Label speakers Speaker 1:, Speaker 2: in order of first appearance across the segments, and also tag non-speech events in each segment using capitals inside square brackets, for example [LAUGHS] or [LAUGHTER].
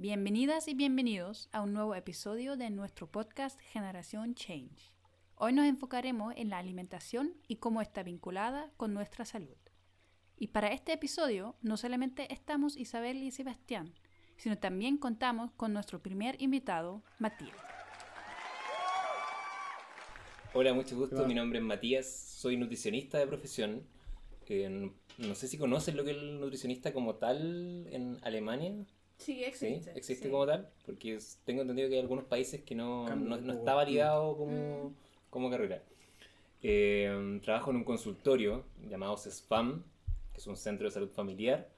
Speaker 1: Bienvenidas y bienvenidos a un nuevo episodio de nuestro podcast Generación Change. Hoy nos enfocaremos en la alimentación y cómo está vinculada con nuestra salud. Y para este episodio no solamente estamos Isabel y Sebastián, sino también contamos con nuestro primer invitado, Matías.
Speaker 2: Hola, mucho gusto. Mi nombre es Matías, soy nutricionista de profesión. Eh, no sé si conocen lo que es el nutricionista como tal en Alemania.
Speaker 1: Sí, existe.
Speaker 2: ¿Sí? ¿Existe como tal? Porque tengo entendido que hay algunos países que no, no, está validado como, mm. como carrera. Eh, trabajo en un consultorio llamado SPAM, que es un centro de salud familiar,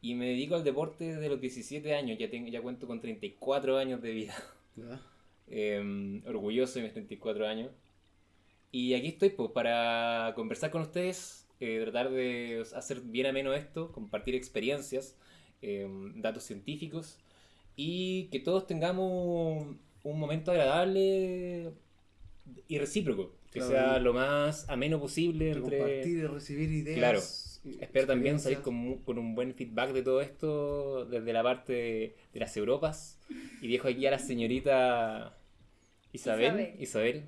Speaker 2: y me dedico al deporte desde los 17 años, ya, tengo, ya cuento con 34 años de vida. Eh, orgulloso de mis 34 años. Y aquí estoy pues, para conversar con ustedes, eh, tratar de hacer bien ameno esto, compartir experiencias, em, datos científicos y que todos tengamos un momento agradable y recíproco, que sea lo más ameno posible.
Speaker 3: Entre... Compartir y recibir ideas.
Speaker 2: Claro. Espero también salir con, con, un buen feedback de todo esto desde la parte de, las Europas. Y dejo aquí a la señorita Isabel. Isabel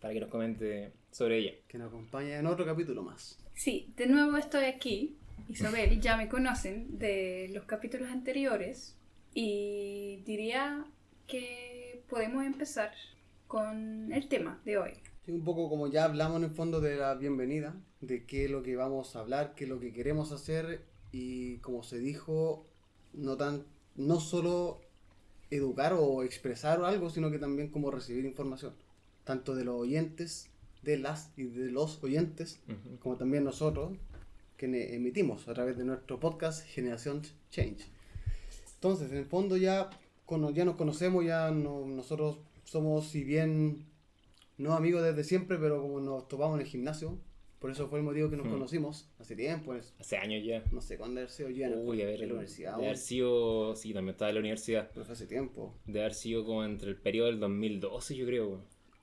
Speaker 2: para que nos comente sobre ella.
Speaker 3: Que nos acompañe en otro capítulo más.
Speaker 1: Sí, de nuevo estoy aquí. Isabel, ya me conocen de los capítulos anteriores y diría que podemos empezar con el tema de hoy.
Speaker 3: un poco como ya hablamos en el fondo de la bienvenida, de qué es lo que vamos a hablar, qué es lo que queremos hacer y como se dijo, no, tan, no solo educar o expresar algo, sino que también como recibir información tanto de los oyentes, de las y de los oyentes, como también nosotros, que emitimos a través de nuestro podcast Generación Change. Entonces, en el fondo ya, ya nos conocemos, ya nosotros somos, si bien no amigos desde siempre, pero como nos topamos en el gimnasio, por eso fue el motivo que nos conocimos hace tiempo.
Speaker 2: hace años ya.
Speaker 3: No sé cuándo haber sido yo en,
Speaker 2: Uy,
Speaker 3: en
Speaker 2: la universidad. De haber sido, sí, también estaba en la universidad.
Speaker 3: Pero fue hace tiempo.
Speaker 2: De haber sido como entre el periodo del 2012, yo creo.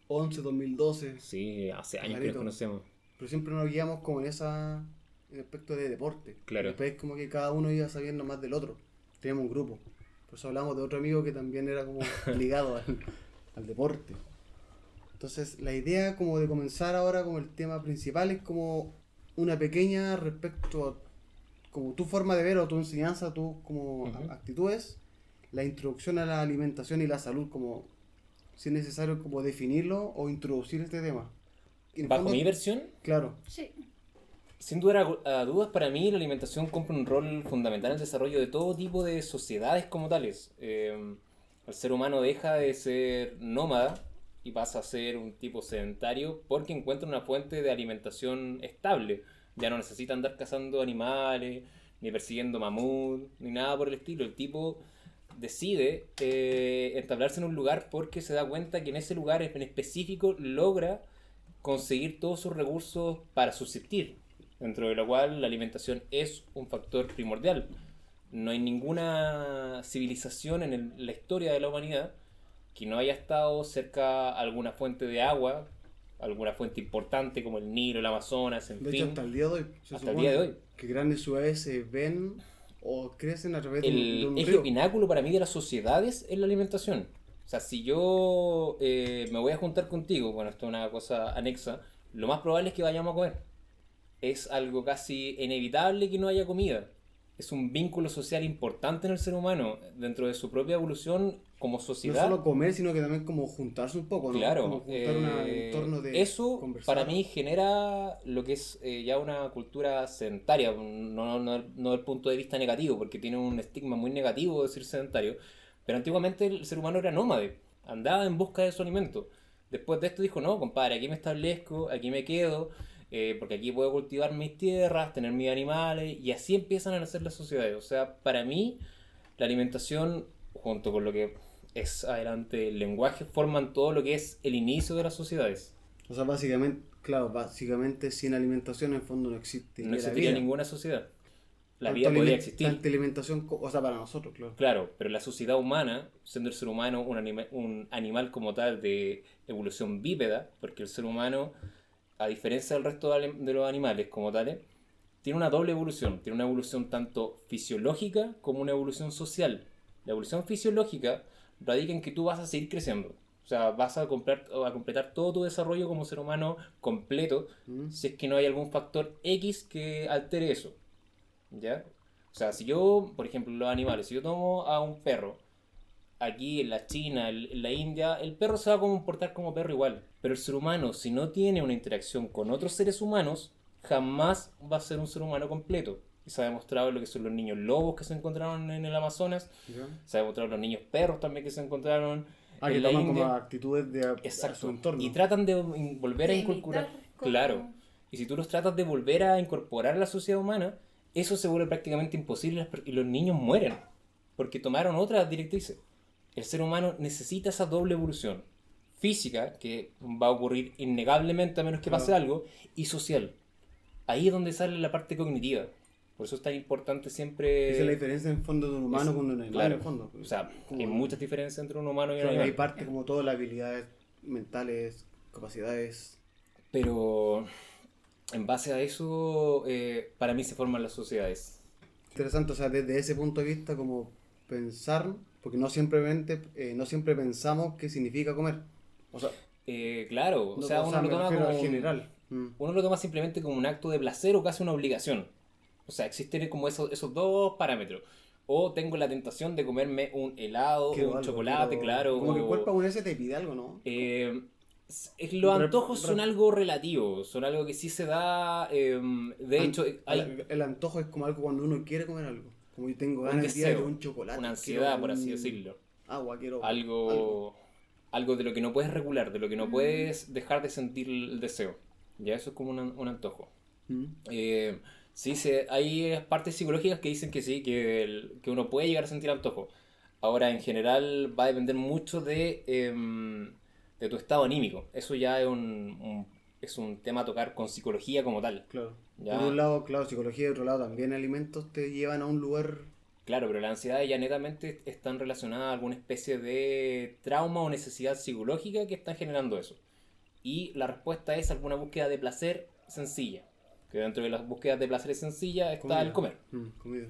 Speaker 3: 11, 2012.
Speaker 2: Sí, hace años que nos conocemos.
Speaker 3: Pero siempre nos guiamos como en esa en aspecto de deporte.
Speaker 2: Claro.
Speaker 3: después como que cada uno iba sabiendo más del otro. Teníamos un grupo. Por eso hablamos de otro amigo que también era como [LAUGHS] ligado al, deporte. Entonces la idea como de comenzar ahora como el tema principal es como una pequeña respecto a como tu forma de ver o tu enseñanza, tus como actitudes, la introducción a la alimentación y la salud como si es necesario como definirlo o introducir este tema.
Speaker 2: ¿Bajo mi versión?
Speaker 3: Claro.
Speaker 1: Sí.
Speaker 2: Sin duda a dudas, para mí la alimentación cumple un rol fundamental en el desarrollo de todo tipo de sociedades como tales. Eh, el ser humano deja de ser nómada y pasa a ser un tipo sedentario porque encuentra una fuente de alimentación estable. Ya no necesita andar cazando animales, ni persiguiendo mamut, ni nada por el estilo. El tipo decide eh, entablarse en un lugar porque se da cuenta que en ese lugar en específico logra conseguir todos sus recursos para subsistir, dentro de lo cual la alimentación es un factor primordial. No hay ninguna civilización en la historia de la humanidad que no haya estado cerca a alguna fuente de agua, alguna fuente importante como el Nilo, el Amazonas, en
Speaker 3: de
Speaker 2: fin.
Speaker 3: Hecho, hasta el día de hoy.
Speaker 2: hasta el día de hoy.
Speaker 3: Que grandes ciudades se ven o crecen a través
Speaker 2: de
Speaker 3: un,
Speaker 2: de eje pináculo para mí de las sociedades es la alimentación. O sea, si yo eh, me voy a juntar contigo, bueno, esto es una cosa anexa, lo más probable es que vayamos a comer. Es algo casi inevitable que no haya comida es un vínculo social importante en el ser humano dentro de su propia evolución como sociedad.
Speaker 3: No solo comer, sino que también como juntarse un poco, ¿no?
Speaker 2: Claro.
Speaker 3: Como
Speaker 2: eh,
Speaker 3: de
Speaker 2: Eso para mí genera lo que es eh, ya una cultura sedentaria, no, no, no desde el punto de vista negativo, porque tiene un estigma muy negativo decir sedentario, pero antiguamente el ser humano era nómade, andaba en busca de su alimento. Después de esto dijo, no, compadre, aquí me establezco, aquí me quedo, eh, porque aquí puedo cultivar mis tierras, tener mis animales, y así empiezan a nacer las sociedades. O sea, para mí, la alimentación, junto con lo que es adelante el lenguaje, forman todo lo que es el inicio de las sociedades.
Speaker 3: O sea, básicamente, claro, básicamente sin alimentación en el fondo no existe.
Speaker 2: No existiría ninguna sociedad. La vida podría existir.
Speaker 3: Tanta alimentación, o sea, para nosotros, claro.
Speaker 2: Claro, pero la sociedad humana, siendo el ser humano un, un animal como tal de evolución bípeda, porque el ser humano a diferencia del resto de los animales como tales, tiene una doble evolución. Tiene una evolución tanto fisiológica como una evolución social. La evolución fisiológica radica en que tú vas a seguir creciendo. O sea, vas a, comprar, a completar todo tu desarrollo como ser humano completo
Speaker 3: Mm.
Speaker 2: si es que no hay algún factor X que altere eso. ¿Ya? O sea, si yo, por ejemplo, los animales, si yo tomo a un perro, aquí en la China, en la India, el perro se va a comportar como perro igual. Pero el ser humano, si no tiene una interacción con otros seres humanos, jamás va a ser un ser humano completo. Y se ha demostrado lo que son los niños lobos que se encontraron en el Amazonas, se ha demostrado los niños perros también que se encontraron
Speaker 3: Ah, que
Speaker 2: la
Speaker 3: toman
Speaker 2: India.
Speaker 3: como actitudes de
Speaker 2: Exacto.
Speaker 3: su entorno.
Speaker 2: Y tratan de volver a
Speaker 1: De
Speaker 2: incorporar.
Speaker 1: como-
Speaker 2: Claro. Y si tú los tratas de volver a incorporar a la sociedad humana, eso se vuelve prácticamente imposible y los niños mueren. Porque tomaron otras directrices. El ser humano necesita esa doble evolución. Física, que va a ocurrir innegablemente a menos que pase
Speaker 3: Claro.
Speaker 2: algo, y social. Ahí es donde sale la parte cognitiva. Por eso es tan importante siempre...
Speaker 3: Esa es la diferencia en fondo de un humano con un animal.
Speaker 2: claro.
Speaker 3: En fondo.
Speaker 2: O sea, hay muchas diferencias entre un humano y un
Speaker 3: claro,
Speaker 2: animal.
Speaker 3: hay parte como todas las habilidades mentales, capacidades.
Speaker 2: Pero en base a eso, eh, para mí se forman las sociedades.
Speaker 3: Interesante, o sea, desde ese punto de vista, como pensar, porque no simplemente, eh, no siempre pensamos qué significa comer. O sea,
Speaker 2: Eh, claro, o
Speaker 3: no-
Speaker 2: sea, uno lo toma como
Speaker 3: general. Mm.
Speaker 2: uno lo toma simplemente como un acto de placer o casi una obligación. O sea, existen como esos, esos dos parámetros. O tengo la tentación de comerme un helado un
Speaker 3: algo,
Speaker 2: chocolate, claro.
Speaker 3: Como que el cuerpo japonés te pide algo, ¿no?
Speaker 2: Eh, es- los antojos son algo relativo, son algo que sí se da. eh, de
Speaker 3: An-
Speaker 2: hecho, hay
Speaker 3: el, el antojo es como algo cuando uno quiere comer algo. Como yo tengo
Speaker 2: Un
Speaker 3: ganas de
Speaker 2: deseo,
Speaker 3: un chocolate.
Speaker 2: una ansiedad, por así decirlo.
Speaker 3: Agua, quiero
Speaker 2: algo,
Speaker 3: algo.
Speaker 2: algo de lo que no puedes regular, de lo que no
Speaker 1: Mm.
Speaker 2: puedes dejar de sentir el deseo. Ya eso es como un, un antojo.
Speaker 3: Mm.
Speaker 2: Eh, sí, se, hay partes psicológicas que dicen que sí, que, el- que uno puede llegar a sentir antojo. Ahora, en general, va a depender mucho de, em, de tu estado anímico. Eso ya es un, un- es un tema a tocar con psicología como tal.
Speaker 3: Claro.
Speaker 2: Ya.
Speaker 3: Por un lado, claro, psicología, y otro lado también alimentos te llevan a un lugar.
Speaker 2: Claro, pero la ansiedad ya netamente están relacionadas a alguna especie de trauma o necesidad psicológica que están generando eso. Y la respuesta es alguna búsqueda de placer sencilla. Que dentro de las búsquedas de placer sencilla está
Speaker 3: Comida.
Speaker 2: el comer.
Speaker 3: Mm, comida.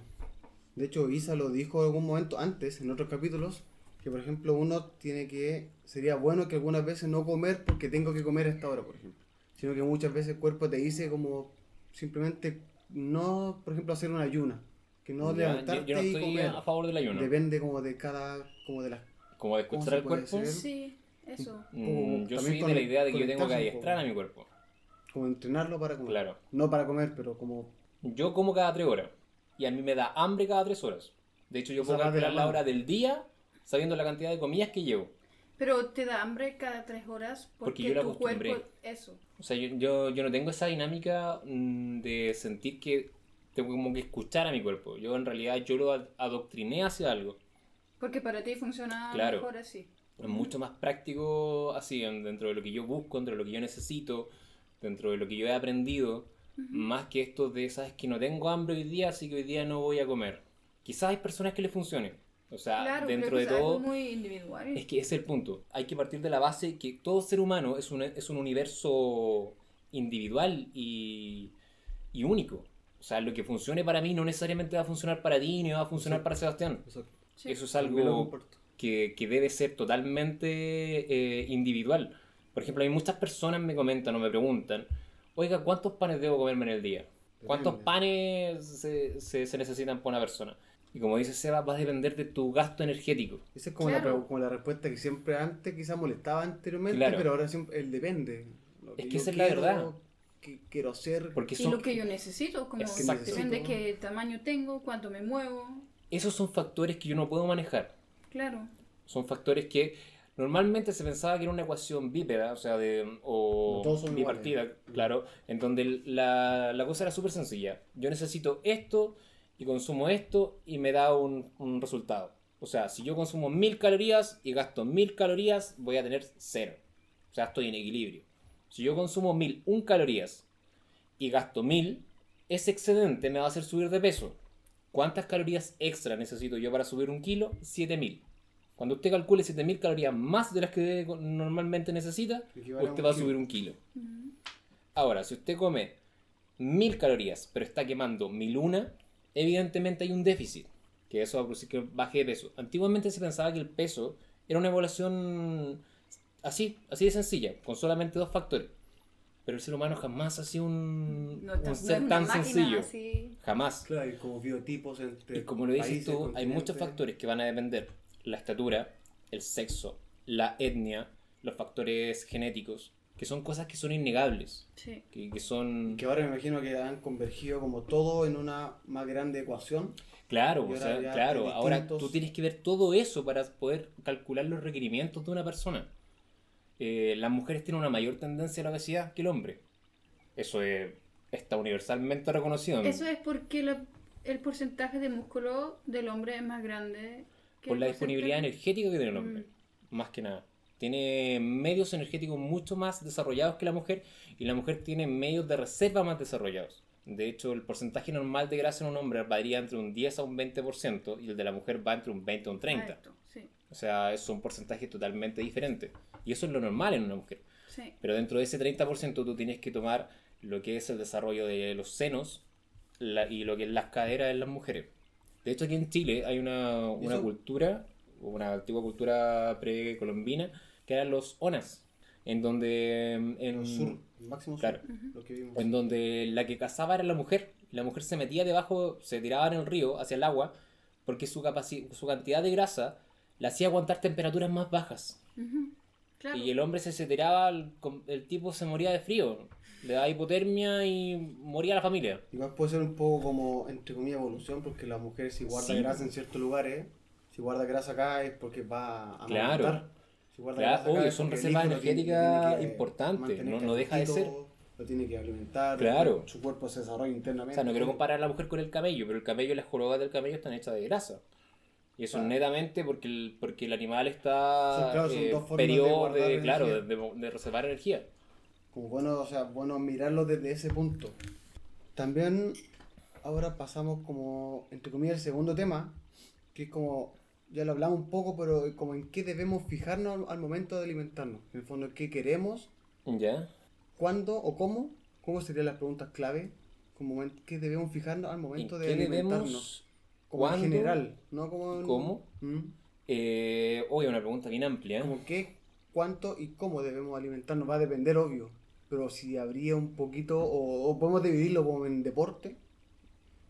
Speaker 3: De hecho, Isa lo dijo en algún momento antes, en otros capítulos, que por ejemplo uno tiene que, sería bueno que algunas veces no comer porque tengo que comer a esta hora, por ejemplo. Sino que muchas veces el cuerpo te dice como simplemente no, por ejemplo, hacer una ayuna. Que no
Speaker 2: Ya,
Speaker 3: levantarte
Speaker 2: yo, yo no
Speaker 3: y
Speaker 2: estoy
Speaker 3: comer.
Speaker 2: a favor del ayuno.
Speaker 3: Depende como de cada, como de las...
Speaker 2: Como de
Speaker 3: ¿Cómo
Speaker 2: escuchar al cuerpo.
Speaker 3: hacer?
Speaker 1: Sí, eso.
Speaker 2: mm,
Speaker 3: Como
Speaker 2: yo
Speaker 3: también
Speaker 2: soy
Speaker 3: con-
Speaker 2: de la idea de que yo tengo que adiestrar a mi cuerpo.
Speaker 3: como entrenarlo para comer.
Speaker 2: Claro.
Speaker 3: No para comer, pero como...
Speaker 2: Yo como cada tres horas. Y a mí me da hambre cada tres horas. De hecho, yo
Speaker 3: O sea,
Speaker 2: puedo
Speaker 3: la
Speaker 2: calcular la hora del día sabiendo la cantidad de comidas que llevo.
Speaker 1: Pero te da hambre cada tres horas porque,
Speaker 2: Porque yo la
Speaker 1: tu
Speaker 2: acostumbré.
Speaker 1: cuerpo... Eso.
Speaker 2: O sea, yo, yo, yo no tengo esa dinámica mm, de sentir que tengo como que escuchar a mi cuerpo. Yo en realidad yo lo ad- adoctriné hacia algo.
Speaker 1: Porque para ti funciona
Speaker 2: Claro.
Speaker 1: mejor así.
Speaker 2: Es mucho más práctico así, en- dentro de lo que yo busco, dentro de lo que yo necesito, dentro de lo que yo he aprendido. Más que esto de, sabes que no tengo hambre hoy día, así que hoy día no voy a comer. Quizás hay personas que les funcione. O sea,
Speaker 1: claro,
Speaker 2: dentro de
Speaker 1: que es
Speaker 2: todo...
Speaker 1: muy individual.
Speaker 2: Es que ese es el punto. Hay que partir de la base que todo ser humano es un, es un universo individual y, y único. O sea, lo que funcione para mí no necesariamente va a funcionar para ti ni va a funcionar
Speaker 3: Sí.
Speaker 2: para Sebastián.
Speaker 3: Eso,
Speaker 1: Sí.
Speaker 2: Eso es algo que, que debe ser totalmente eh, individual. Por ejemplo, hay muchas personas me comentan o me preguntan, oiga, ¿cuántos panes debo comerme en el día? ¿Cuántos panes se, se- se necesitan para una persona? Y como dice Seba, va a depender de tu gasto energético.
Speaker 3: Esa es como, la,
Speaker 1: Claro.
Speaker 3: pre- como la respuesta que siempre antes quizás molestaba anteriormente,
Speaker 2: Claro.
Speaker 3: pero ahora siempre el depende. Lo
Speaker 2: Es que esa es la verdad.
Speaker 3: Que quiero hacer.
Speaker 2: Porque
Speaker 1: Y lo que yo necesito, como depende qué tamaño tengo, cuánto me muevo.
Speaker 2: esos son factores que yo no puedo manejar.
Speaker 1: Claro.
Speaker 2: Son factores que normalmente se pensaba que era una ecuación bípeda, o sea, de, o bipartida,
Speaker 3: iguales.
Speaker 2: claro, en donde la, la cosa era súper sencilla. Yo necesito esto y consumo esto y me da un, un resultado. O sea, si yo consumo mil calorías y gasto mil calorías, voy a tener cero. O sea, estoy en equilibrio. Si yo consumo mil un calorías y gasto mil, ese excedente me va a hacer subir de peso. ¿Cuántas calorías extra necesito yo para subir un kilo? 7000. Cuando usted calcule 7000 calorías más de las que normalmente necesita, usted va a subir un kilo. Ahora, si usted come 1000 calorías, pero está quemando 1001, evidentemente hay un déficit. que eso va a producir que baje de peso. Antiguamente se pensaba que el peso era una evaluación así, así de sencilla, con solamente dos factores. Pero el ser humano jamás ha sido un,
Speaker 1: No,
Speaker 2: un
Speaker 1: no
Speaker 2: ser tan sencillo.
Speaker 1: así.
Speaker 2: Jamás.
Speaker 3: Claro, hay como biotipos entre
Speaker 2: Y como lo dices
Speaker 3: países,
Speaker 2: tú, hay muchos factores que van a depender. La estatura, el sexo, la etnia, los factores genéticos, que son cosas que son innegables,
Speaker 1: Sí.
Speaker 2: que, que son...
Speaker 3: Que ahora me imagino que han convergido como todo en una más grande ecuación.
Speaker 2: Claro, o sea, claro, ahora tú tienes que ver todo eso para poder calcular los requerimientos de una persona. Eh, las mujeres tienen una mayor tendencia a la obesidad que el hombre. Eso es- está universalmente reconocido.
Speaker 1: Eso es porque la- el porcentaje de músculo del hombre es más grande. que
Speaker 2: por
Speaker 1: el
Speaker 2: la disponibilidad
Speaker 1: porcentaje-
Speaker 2: energética que tiene el hombre, más que nada. Tiene medios energéticos mucho más desarrollados que la mujer y la mujer tiene medios de reserva más desarrollados. De hecho, el porcentaje normal de grasa en un hombre varía entre un 10 a un 20% y el de la mujer va entre un 20 a un 30.
Speaker 1: Exacto, sí,
Speaker 2: O sea, son porcentajes totalmente diferentes. Y eso es lo normal en una mujer.
Speaker 1: sí.
Speaker 2: Pero dentro de ese 30% tú tienes que tomar lo que es el desarrollo de los senos la- y lo que es las caderas en las mujeres. De hecho, aquí en Chile hay una, una cultura, una antigua cultura precolombina, que eran los onas, en donde... En,
Speaker 3: En el sur, el máximo
Speaker 2: Claro.
Speaker 3: sur, lo que vimos.
Speaker 2: en donde la que cazaba era la mujer. La mujer se metía debajo, se tiraba en el río, hacia el agua, porque su, su cantidad de grasa la hacía aguantar temperaturas más bajas.
Speaker 1: Claro.
Speaker 2: Y el hombre se, se tiraba, el, tipo se moría de frío, le daba hipotermia y moría la familia.
Speaker 3: Igual puede ser un poco como, entre comillas, evolución, porque la mujer si guarda
Speaker 2: Sí.
Speaker 3: grasa en ciertos lugares, si guarda grasa acá es porque va a
Speaker 2: Claro.
Speaker 3: Si
Speaker 2: Claro, obvio, son reservas energéticas importantes, no- no deja de
Speaker 3: calentito, Lo tiene que alimentar,
Speaker 2: Claro.
Speaker 3: su cuerpo se desarrolla
Speaker 2: O
Speaker 3: internamente.
Speaker 2: sea, no quiero comparar a la mujer con el camello, pero el camello y las jorobas del camello están hechas de grasa. Y eso
Speaker 3: Claro.
Speaker 2: netamente porque el, porque el animal está
Speaker 3: claro,
Speaker 2: eh,
Speaker 3: de
Speaker 2: periodo de, claro, de, de- de reservar energía.
Speaker 3: Como bueno, o sea, bueno mirarlo desde ese punto. También ahora pasamos como, entre comillas, el segundo tema, que es como, ya lo hablamos un poco, pero como en qué debemos fijarnos al momento de alimentarnos. En el fondo, qué queremos,
Speaker 2: ¿Ya?
Speaker 3: cuándo o cómo. ¿Cómo serían las preguntas clave? Como en qué debemos fijarnos al momento
Speaker 2: ¿En
Speaker 3: de
Speaker 2: qué
Speaker 3: alimentarnos.
Speaker 2: debemos?
Speaker 3: Como en general, no como en-
Speaker 2: ¿Cómo?
Speaker 3: ¿Mm?
Speaker 2: Eh, oye, una pregunta bien amplia.
Speaker 3: Como qué, cuánto y cómo debemos alimentarnos. Va a depender, obvio. Pero si habría un poquito, o, o podemos dividirlo como en deporte,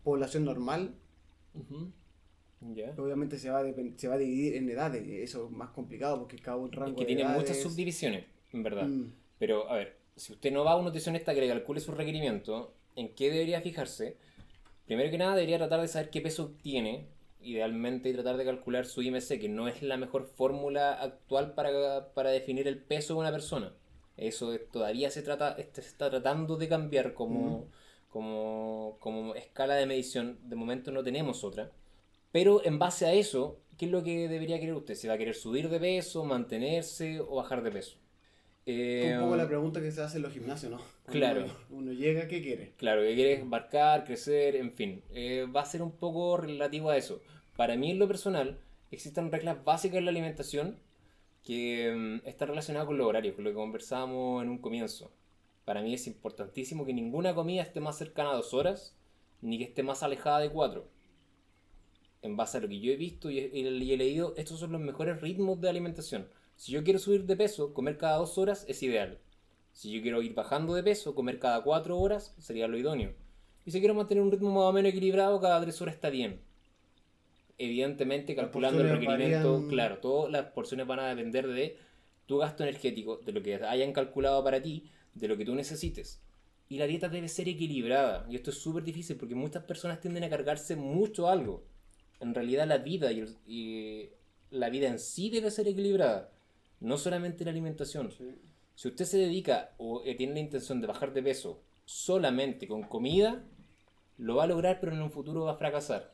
Speaker 3: población normal,
Speaker 2: Ujú.
Speaker 3: Obviamente se va, a se va a dividir en edades. Eso es más complicado porque cada un rango
Speaker 2: Es que
Speaker 3: de
Speaker 2: tiene muchas subdivisiones, en verdad.
Speaker 3: Mm,
Speaker 2: Pero, a ver, si usted no va a un nutricionista que le calcule sus requerimientos, ¿en qué debería fijarse? Primero que nada, debería tratar de saber qué peso tiene, idealmente, y tratar de calcular su IMC, que no es la mejor fórmula actual para, para definir el peso de una persona. Eso es- todavía se, trata, este, se está tratando de cambiar como, como, como escala de medición. De momento no tenemos otra. Pero en base a eso, ¿qué es lo que debería querer usted? ¿Se va a querer subir de peso, mantenerse o bajar de peso?
Speaker 3: es un poco
Speaker 2: Eh,
Speaker 3: la pregunta que se hace en los gimnasios, ¿no?
Speaker 2: Claro.
Speaker 3: Uno, uno llega, ¿qué quiere?
Speaker 2: Claro, que quieres embarcar, crecer, en fin. Eh, va a ser un poco relativo a eso. Para mí, en lo personal, existen reglas básicas en la alimentación que mm, están relacionadas con los horarios, con lo que conversábamos en un comienzo. Para mí es importantísimo que ninguna comida esté más cercana a dos horas, ni que esté más alejada de cuatro. En base a lo que yo he visto y he, y he leído, estos son los mejores ritmos de alimentación. Si yo quiero subir de peso, comer cada dos horas es ideal. Si yo quiero ir bajando de peso, comer cada 4 horas sería lo idóneo. Y si quiero mantener un ritmo más o menos equilibrado, cada 3 horas está bien. Evidentemente, calculando el requerimiento,
Speaker 3: varían.
Speaker 2: claro, todas las porciones van a depender de tu gasto energético, de lo que hayan calculado para ti, de lo que tú necesites. Y la dieta debe ser equilibrada. Y esto es súper difícil porque muchas personas tienden a cargarse mucho algo. En realidad la vida y, el- y la vida en sí debe ser equilibrada. No solamente la alimentación.
Speaker 3: Sí.
Speaker 2: Si usted se dedica o eh, tiene la intención de bajar de peso solamente con comida, lo va a lograr, pero en un futuro va a fracasar.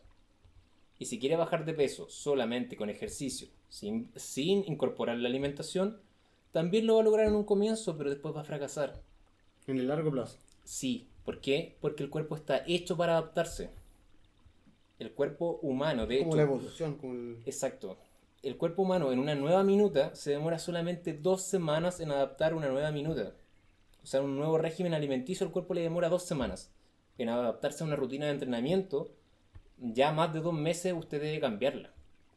Speaker 2: Y si quiere bajar de peso solamente con ejercicio, sin, sin incorporar la alimentación, también lo va a lograr en un comienzo, pero después va a fracasar.
Speaker 3: En el largo plazo.
Speaker 2: Sí, ¿por qué? Porque el cuerpo está hecho para adaptarse. El cuerpo humano, de
Speaker 3: como
Speaker 2: hecho,
Speaker 3: la evolución, como el...
Speaker 2: Exacto. El cuerpo humano en una nueva minuta se demora solamente dos semanas en adaptar una nueva minuta. O sea, un nuevo régimen alimenticio, el cuerpo le demora dos semanas en adaptarse a una rutina de entrenamiento. ya más de dos meses usted debe cambiarla.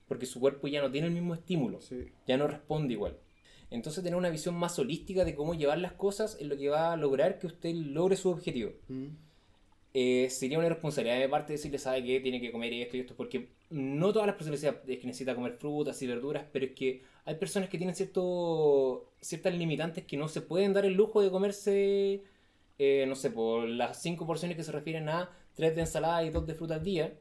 Speaker 2: Porque su cuerpo ya no tiene el mismo estímulo,
Speaker 3: Sí.
Speaker 2: ya no responde igual. Entonces tener una visión más holística de cómo llevar las cosas es lo que va a lograr que usted logre su objetivo.
Speaker 3: Mm.
Speaker 2: Eh, sería una responsabilidad de parte decirle, sabe que tiene que comer esto y esto, porque no todas las personas es que necesita comer frutas y verduras, pero es que hay personas que tienen cierto, ciertas limitantes que no se pueden dar el lujo de comerse, eh, no sé, por las cinco porciones que se refieren a tres de ensalada y dos de fruta al día,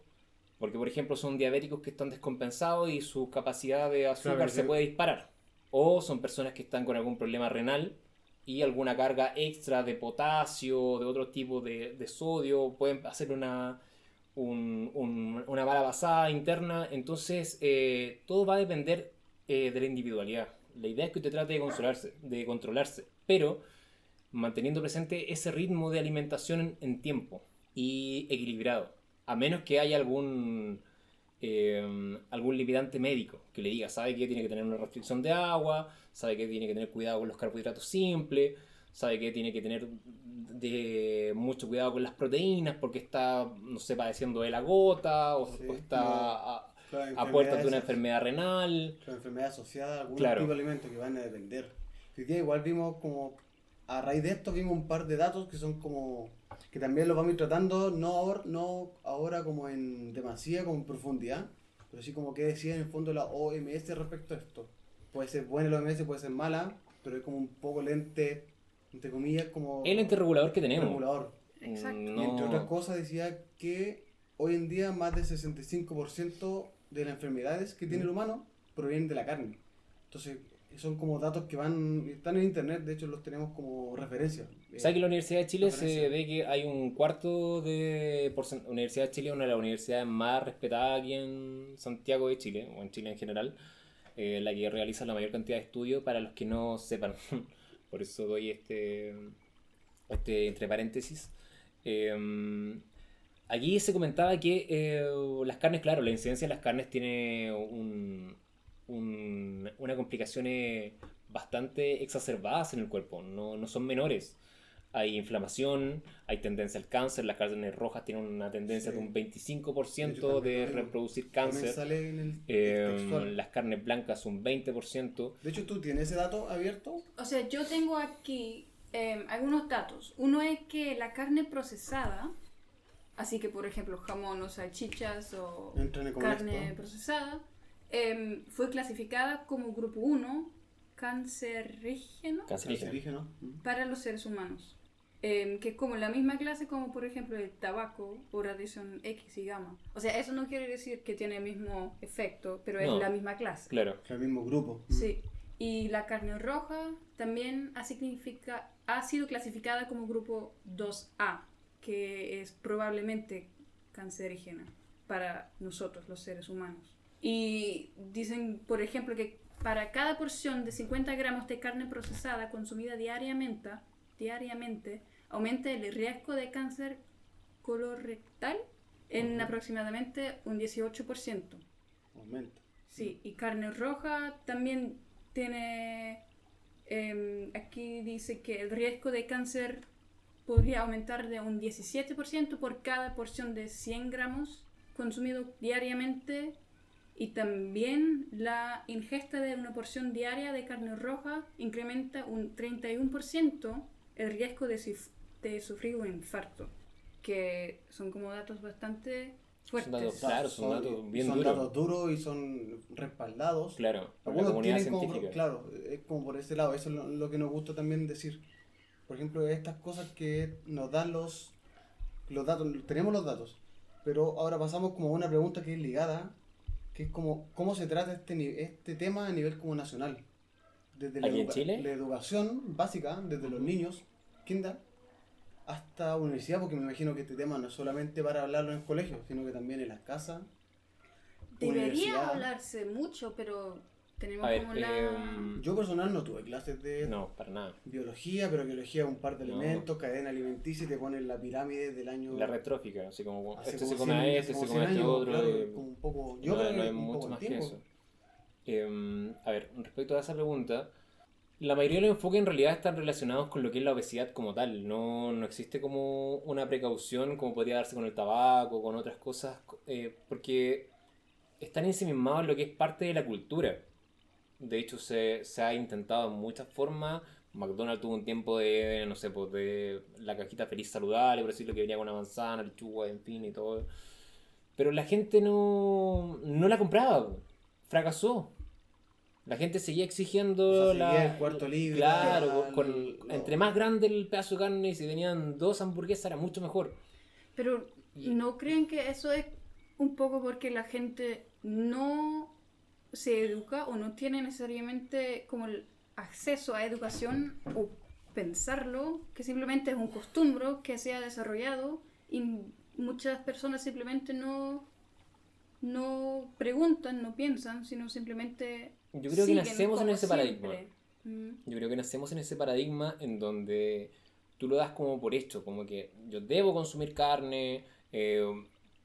Speaker 2: porque por ejemplo son diabéticos que están descompensados y su capacidad de azúcar
Speaker 3: Claro,
Speaker 2: se
Speaker 3: sí.
Speaker 2: puede disparar, o son personas que están con algún problema renal y alguna carga extra de potasio, de otro tipo de, sodio, pueden hacer una, un- un- una bala basada interna. Entonces, eh, todo va a depender eh, de la individualidad. La idea es que usted trate de controlarse, de controlarse, pero manteniendo presente ese ritmo de alimentación en, en tiempo y equilibrado. A menos que haya algún, eh, algún limitante médico que le diga, sabe que tiene que tener una restricción de agua, sabe que tiene que tener cuidado con los carbohidratos simples, sabe que tiene que tener de mucho cuidado con las proteínas porque está, no sé, padeciendo de la gota o,
Speaker 3: Sí,
Speaker 2: o está
Speaker 3: no.
Speaker 2: a, a puertas de una enfermedad renal.
Speaker 3: Claro, enfermedad asociada a algún
Speaker 2: Claro.
Speaker 3: tipo de alimento que van a depender. Hoy día igual vimos como, a raíz de esto vimos un par de datos que son como, que también los vamos a ir tratando, no ahora, no ahora como en demasía, como en profundidad, pero sí como que decía en el fondo la OMS respecto a esto. Puede ser buena la OMS, puede ser mala, pero es como un poco lente, entre comillas, como
Speaker 2: El ente regulador que tenemos.
Speaker 3: regulador.
Speaker 1: Exacto.
Speaker 2: No-
Speaker 3: Y entre otras cosas decía que hoy en día más del 65% de las enfermedades que tiene el humano provienen de la carne. Entonces, son como datos que van, están en internet, de hecho los tenemos como referencia. Eh,
Speaker 2: ¿Sabes que la Universidad de Chile se ve que hay un cuarto de... porcent- La Universidad de Chile es una de las universidades más respetadas aquí en Santiago de Chile, o en Chile en general, eh, la que realiza la mayor cantidad de estudios para los que no sepan. [LAUGHS] Por eso doy este, este entre paréntesis. Eh, aquí se comentaba que eh, las carnes, claro, la incidencia de las carnes tiene un, un- una complicaciones bastante exacerbadas en el cuerpo, no, no son menores. Hay inflamación, hay tendencia al cáncer, las carnes rojas tienen una tendencia
Speaker 3: Sí.
Speaker 2: de un
Speaker 3: De hecho,
Speaker 2: 25%
Speaker 3: también
Speaker 2: de reproducir cáncer.
Speaker 3: sale en el
Speaker 2: Eh, las carnes blancas un 20%.
Speaker 3: De hecho, ¿tú tienes ese dato abierto?
Speaker 1: O sea, yo tengo aquí eh, algunos datos. Uno es que la carne procesada, así que por ejemplo jamón o salchichas o carne
Speaker 3: esto.
Speaker 1: procesada, eh, fue clasificada como grupo 1 cancerígeno para los seres humanos. Eh, que es como la misma clase como por ejemplo el tabaco o radiación X y gamma. O sea, eso no quiere decir que tiene el mismo efecto, pero es
Speaker 2: No.
Speaker 1: la misma clase.
Speaker 2: Claro.
Speaker 3: El mismo grupo.
Speaker 1: Sí. Y la carne roja también ha, significa- ha sido clasificada como grupo 2A, que es probablemente cancerígena para nosotros, los seres humanos. Y dicen, por ejemplo, que para cada porción de 50 gramos de carne procesada consumida diariamente, diariamente aumenta el riesgo de cáncer colorectal en aproximadamente un 18%.
Speaker 3: Aumenta.
Speaker 1: Sí, y carne roja también tiene, em, aquí dice que el riesgo de cáncer podría aumentar de un 17% por cada porción de 100 gramos consumido diariamente y también la ingesta de una porción diaria de carne roja incrementa un 31% el riesgo de, suf- de sufrir un infarto, que son como datos bastante fuertes.
Speaker 2: datos Claro, son datos bien
Speaker 3: son
Speaker 2: duros.
Speaker 3: datos duros y son respaldados.
Speaker 2: Claro, por la
Speaker 3: Algunos
Speaker 2: comunidad
Speaker 3: tienen como,
Speaker 2: científica.
Speaker 3: claro, es como por ese lado, eso es lo, lo que nos gusta también decir. Por ejemplo, estas cosas que nos dan los, los datos, tenemos los datos, pero ahora pasamos como a una pregunta que es ligada, que es como, ¿cómo se trata este, este tema a nivel como nacional? Desde la, la educación básica, desde los niños, kinder, hasta universidad, porque me imagino que este tema no es solamente para hablarlo en el colegio, sino que también en las casas.
Speaker 1: Debería hablarse mucho, pero tenemos
Speaker 2: ver,
Speaker 1: como la...
Speaker 2: em,
Speaker 3: Yo personal no tuve clases de
Speaker 2: no, para nada.
Speaker 3: biología, pero biología es un par de
Speaker 2: No.
Speaker 3: alimentos, cadena alimenticia y te ponen la pirámide del año.
Speaker 2: La retrófica, así como
Speaker 3: hace
Speaker 2: este
Speaker 3: como
Speaker 2: se come
Speaker 3: 100
Speaker 2: a este, se come a
Speaker 3: 100
Speaker 2: este
Speaker 3: años,
Speaker 2: otro.
Speaker 3: claro,
Speaker 2: eh,
Speaker 3: como un poco, yo
Speaker 2: no,
Speaker 3: creo
Speaker 2: no
Speaker 3: que
Speaker 2: hay
Speaker 3: un
Speaker 2: mucho
Speaker 3: poco
Speaker 2: más que
Speaker 3: tiempo.
Speaker 2: eso. Em, a ver, respecto a esa pregunta, La mayoría de los enfoques en realidad están relacionados con lo que es la obesidad como tal. No, no existe como una precaución como podría darse con el tabaco, con otras cosas, eh, porque están ensimismados en lo que es parte de la cultura. De hecho, se, se ha intentado en muchas formas. McDonald's tuvo un tiempo de, no sé, pues de la cajita feliz saludable, por decirlo, que venía con una manzana, lechuga, en fin, y todo. Pero la gente no, no la compraba. Fracasó. La gente seguía exigiendo
Speaker 3: O sea,
Speaker 2: la.
Speaker 3: seguía el cuarto libre,
Speaker 2: Claro,
Speaker 3: la-
Speaker 2: con- entre más grande el pedazo de carne y si tenían dos hamburguesas era mucho mejor.
Speaker 1: Pero ¿no creen que eso es un poco porque la gente no se educa o no tiene necesariamente como el acceso a educación o pensarlo, que simplemente es un costumbre que se ha desarrollado y muchas personas simplemente no no preguntan, no piensan, sino simplemente
Speaker 2: Yo creo que nacemos en ese paradigma.
Speaker 1: Mm.
Speaker 2: Yo creo que nacemos en ese paradigma en donde tú lo das como por hecho, como que yo debo consumir carne. eh,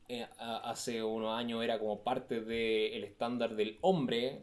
Speaker 2: eh, hace unos años era como parte del estándar del hombre.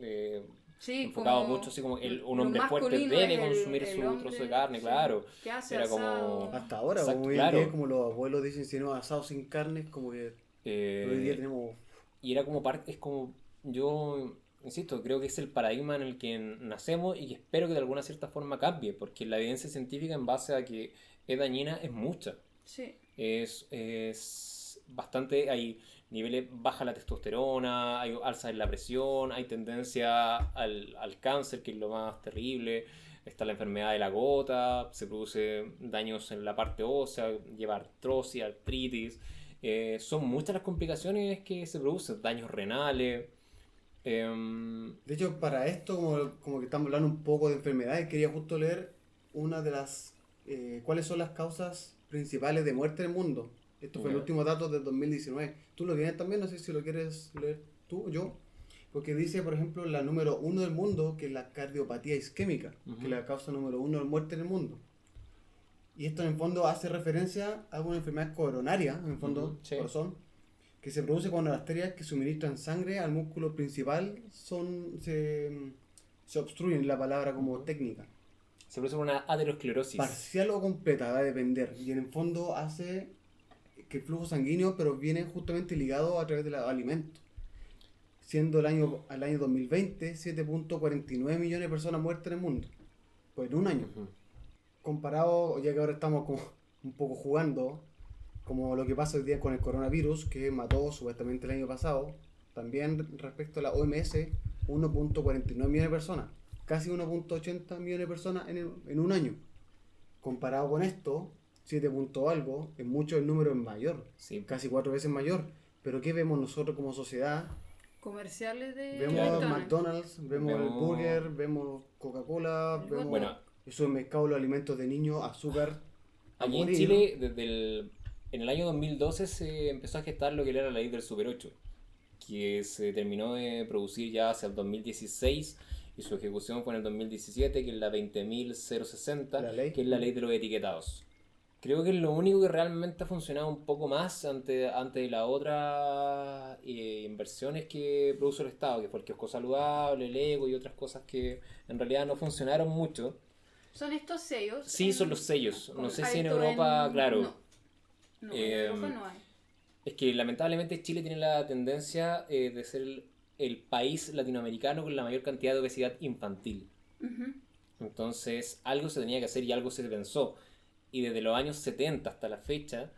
Speaker 2: eh,
Speaker 1: Sí,
Speaker 2: enfocado
Speaker 1: como
Speaker 2: mucho así como el- un hombre fuerte debe consumir
Speaker 1: el
Speaker 2: su
Speaker 1: hombre,
Speaker 2: trozo de carne,
Speaker 1: sí,
Speaker 2: claro.
Speaker 1: que hace
Speaker 2: Era como-.
Speaker 3: Hasta ahora,
Speaker 2: Exacto,
Speaker 3: como
Speaker 2: claro.
Speaker 3: día, como los abuelos dicen, si no asado sin carne, es como que
Speaker 2: Eh,
Speaker 3: hoy día tenemos...
Speaker 2: Y era como parte, es como, yo insisto, creo que es el paradigma en el que nacemos y que espero que de alguna cierta forma cambie, porque la evidencia científica en base a que es dañina es mucha.
Speaker 1: Sí.
Speaker 2: Es, es bastante, hay niveles, baja la testosterona, hay alza en la presión, hay tendencia al, al cáncer, que es lo más terrible, está la enfermedad de la gota, se produce daños en la parte ósea, lleva artrosis, artritis, eh, son muchas las complicaciones que se producen, daños renales. Em,
Speaker 3: De hecho, para esto, como, como que estamos hablando un poco de enfermedades, quería justo leer una de las... eh, ¿Cuáles son las causas principales de muerte en el mundo? Esto fue el
Speaker 2: Ya.
Speaker 3: último dato del 2019. Tú lo tienes también, no sé si lo quieres leer tú o yo. Porque dice, por ejemplo, la número uno del mundo, que es la cardiopatía isquémica, que
Speaker 2: Ujú.
Speaker 3: es la causa número uno de muerte en el mundo. Y esto en el fondo hace referencia a una enfermedad coronaria, en el fondo,
Speaker 2: Ujú, sí.
Speaker 3: corazón, que se produce cuando las arterias que suministran sangre al músculo principal son se, se obstruyen, la palabra como técnica.
Speaker 2: se produce una aterosclerosis.
Speaker 3: Parcial o completa, va a depender. Y en el fondo hace que el flujo sanguíneo, pero viene justamente ligado a través de los alimentos. Siendo el año, al año 2020, 7.49 millones de personas muertas en el mundo. Pues en un año. Comparado, ya que ahora estamos como un poco jugando, como lo que pasa hoy día con el coronavirus, que mató supuestamente el año pasado, también respecto a la OMS, 1.49 millones de personas, casi 1.80 millones de personas en, el- en un año. Comparado con esto, 7 punto algo, es mucho el número es mayor,
Speaker 2: Sí.
Speaker 3: casi cuatro veces mayor. Pero ¿qué vemos nosotros como sociedad?
Speaker 1: Comerciales de
Speaker 3: Vemos
Speaker 1: McDonald's.
Speaker 3: McDonald's, vemos, el
Speaker 2: Vemos-
Speaker 3: burger, vemos Coca-Cola,
Speaker 1: El
Speaker 3: vemos
Speaker 2: Bueno.
Speaker 3: el supermercado, los alimentos de niños, azúcar. a
Speaker 2: Aquí en. Chile, desde el, en el año 2012 se empezó a gestar lo que era la ley del Super 8, que se terminó de producir ya hacia el 2016 y su ejecución fue en el 2017, que es la 20.060,
Speaker 3: La ley.
Speaker 2: que es la ley de los etiquetados. Creo que es lo único que realmente ha funcionado un poco más ante, ante las otras eh, inversiones que produjo el Estado, que fue el kiosco saludable, el ego y otras cosas que en realidad no funcionaron mucho.
Speaker 1: Son estos sellos.
Speaker 2: Sí,
Speaker 1: en-
Speaker 2: son los sellos. No sé si en Europa,
Speaker 1: en-
Speaker 2: claro.
Speaker 1: No, No, en Europa no hay.
Speaker 2: Es que lamentablemente Chile tiene la tendencia eh, de ser el, el país latinoamericano con la mayor cantidad de obesidad infantil. Entonces algo se tenía que hacer y algo se pensó. Y desde los años 70 hasta la fecha,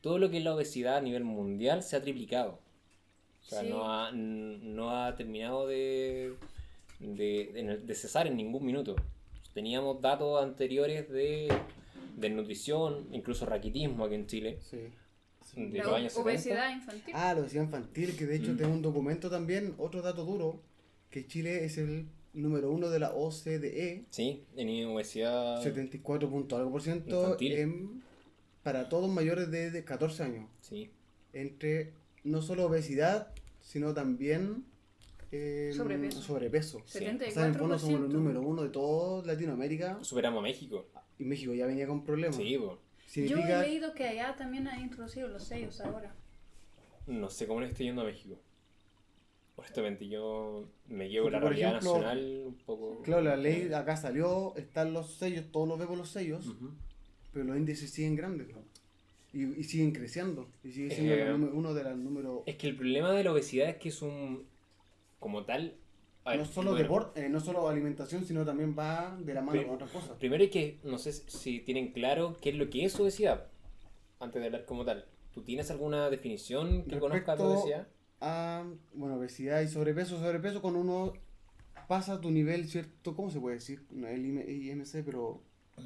Speaker 2: todo lo que es la obesidad a nivel mundial se ha triplicado. O sea,
Speaker 1: Sí.
Speaker 2: no, ha, no ha terminado de, de, de- de cesar en ningún minuto. Teníamos datos anteriores de, de nutrición, incluso raquitismo aquí en Chile,
Speaker 3: Sí.
Speaker 2: de
Speaker 1: La
Speaker 2: los años 70.
Speaker 1: obesidad infantil.
Speaker 3: Ah, la obesidad infantil, que de hecho
Speaker 2: Mm.
Speaker 3: tengo un documento también, otro dato duro, que Chile es el número uno de la OCDE,
Speaker 2: Sí, en obesidad.
Speaker 3: 74 punto algo por ciento
Speaker 2: Infantil.
Speaker 3: en- para todos mayores de, de 14 años.
Speaker 2: Sí.
Speaker 3: Entre no solo obesidad, sino también eh,
Speaker 1: Sobrepeso.
Speaker 3: sobrepeso.
Speaker 2: Sí.
Speaker 3: O sea, en el fondo somos los
Speaker 1: 74%.
Speaker 3: número uno de toda Latinoamérica
Speaker 2: Superamos a México.
Speaker 3: Y México ya venía con problemas.
Speaker 2: Sí, po.
Speaker 1: Yo he leído que allá también han introducido los sellos ahora.
Speaker 2: No sé cómo le estoy yendo a México. Honestamente, yo me llevo
Speaker 3: Porque,
Speaker 2: la realidad
Speaker 3: ejemplo,
Speaker 2: nacional un poco.
Speaker 3: Claro, la ley acá salió, están los sellos, todos los vemos los sellos, pero los índices siguen grandes. ¿no? Y, y siguen creciendo. Y sigue siendo
Speaker 2: Eh,
Speaker 3: uno de los números.
Speaker 2: Es que el problema de la obesidad es que es un. Como tal. A ver,
Speaker 3: No solo
Speaker 2: bueno,
Speaker 3: deporte, eh, no solo alimentación, sino también va de la mano
Speaker 2: Pero-
Speaker 3: con otras cosas.
Speaker 2: Primero hay que. No sé si tienen claro qué es lo que es obesidad. Antes de hablar como tal. ¿Tú tienes alguna definición que conozca tu
Speaker 3: Respecto-
Speaker 2: obesidad?
Speaker 3: Ah, bueno, obesidad y sobrepeso. Sobrepeso cuando uno pasa tu nivel, ¿cierto? ¿Cómo se puede decir? No el IM- IMC, pero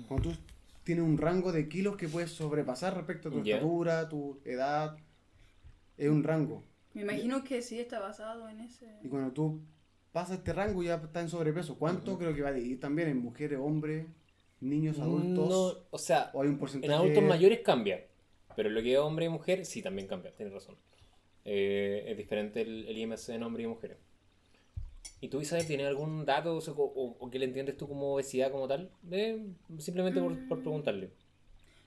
Speaker 3: cuando tú tienes un rango de kilos que puedes sobrepasar respecto a tu estatura, tu edad, es un rango.
Speaker 1: Me imagino que sí está basado en ese.
Speaker 3: Y cuando tú pasas este rango ya está en sobrepeso. ¿Cuánto? Creo que va a dividir también en mujeres, hombres, niños, adultos.
Speaker 2: No, o sea,
Speaker 3: o hay un porcentaje.
Speaker 2: en adultos mayores cambia. Pero lo que es hombre y mujer, sí, también cambia, tienes razón. Eh, es diferente el, el IMC en hombre y mujeres. ¿Y tú, Isabel, tienes algún dato o, sea, o- que le entiendes tú como obesidad como tal? Eh, simplemente por, por preguntarle.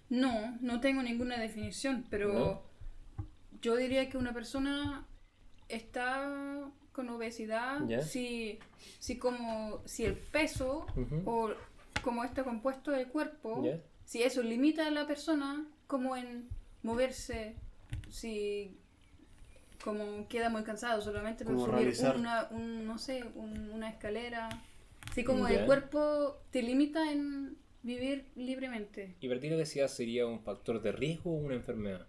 Speaker 1: No, no tengo ninguna definición, pero
Speaker 2: ¿No?
Speaker 1: yo diría que una persona está con obesidad si, si como si el peso o como está compuesto del cuerpo, si eso limita a la persona como en moverse, si como queda muy cansado solamente por
Speaker 3: Como
Speaker 1: subir una, un, no sé, un- una escalera, si como el cuerpo te limita en vivir libremente.
Speaker 2: ¿Y para ti la obesidad sería un factor de riesgo o una enfermedad?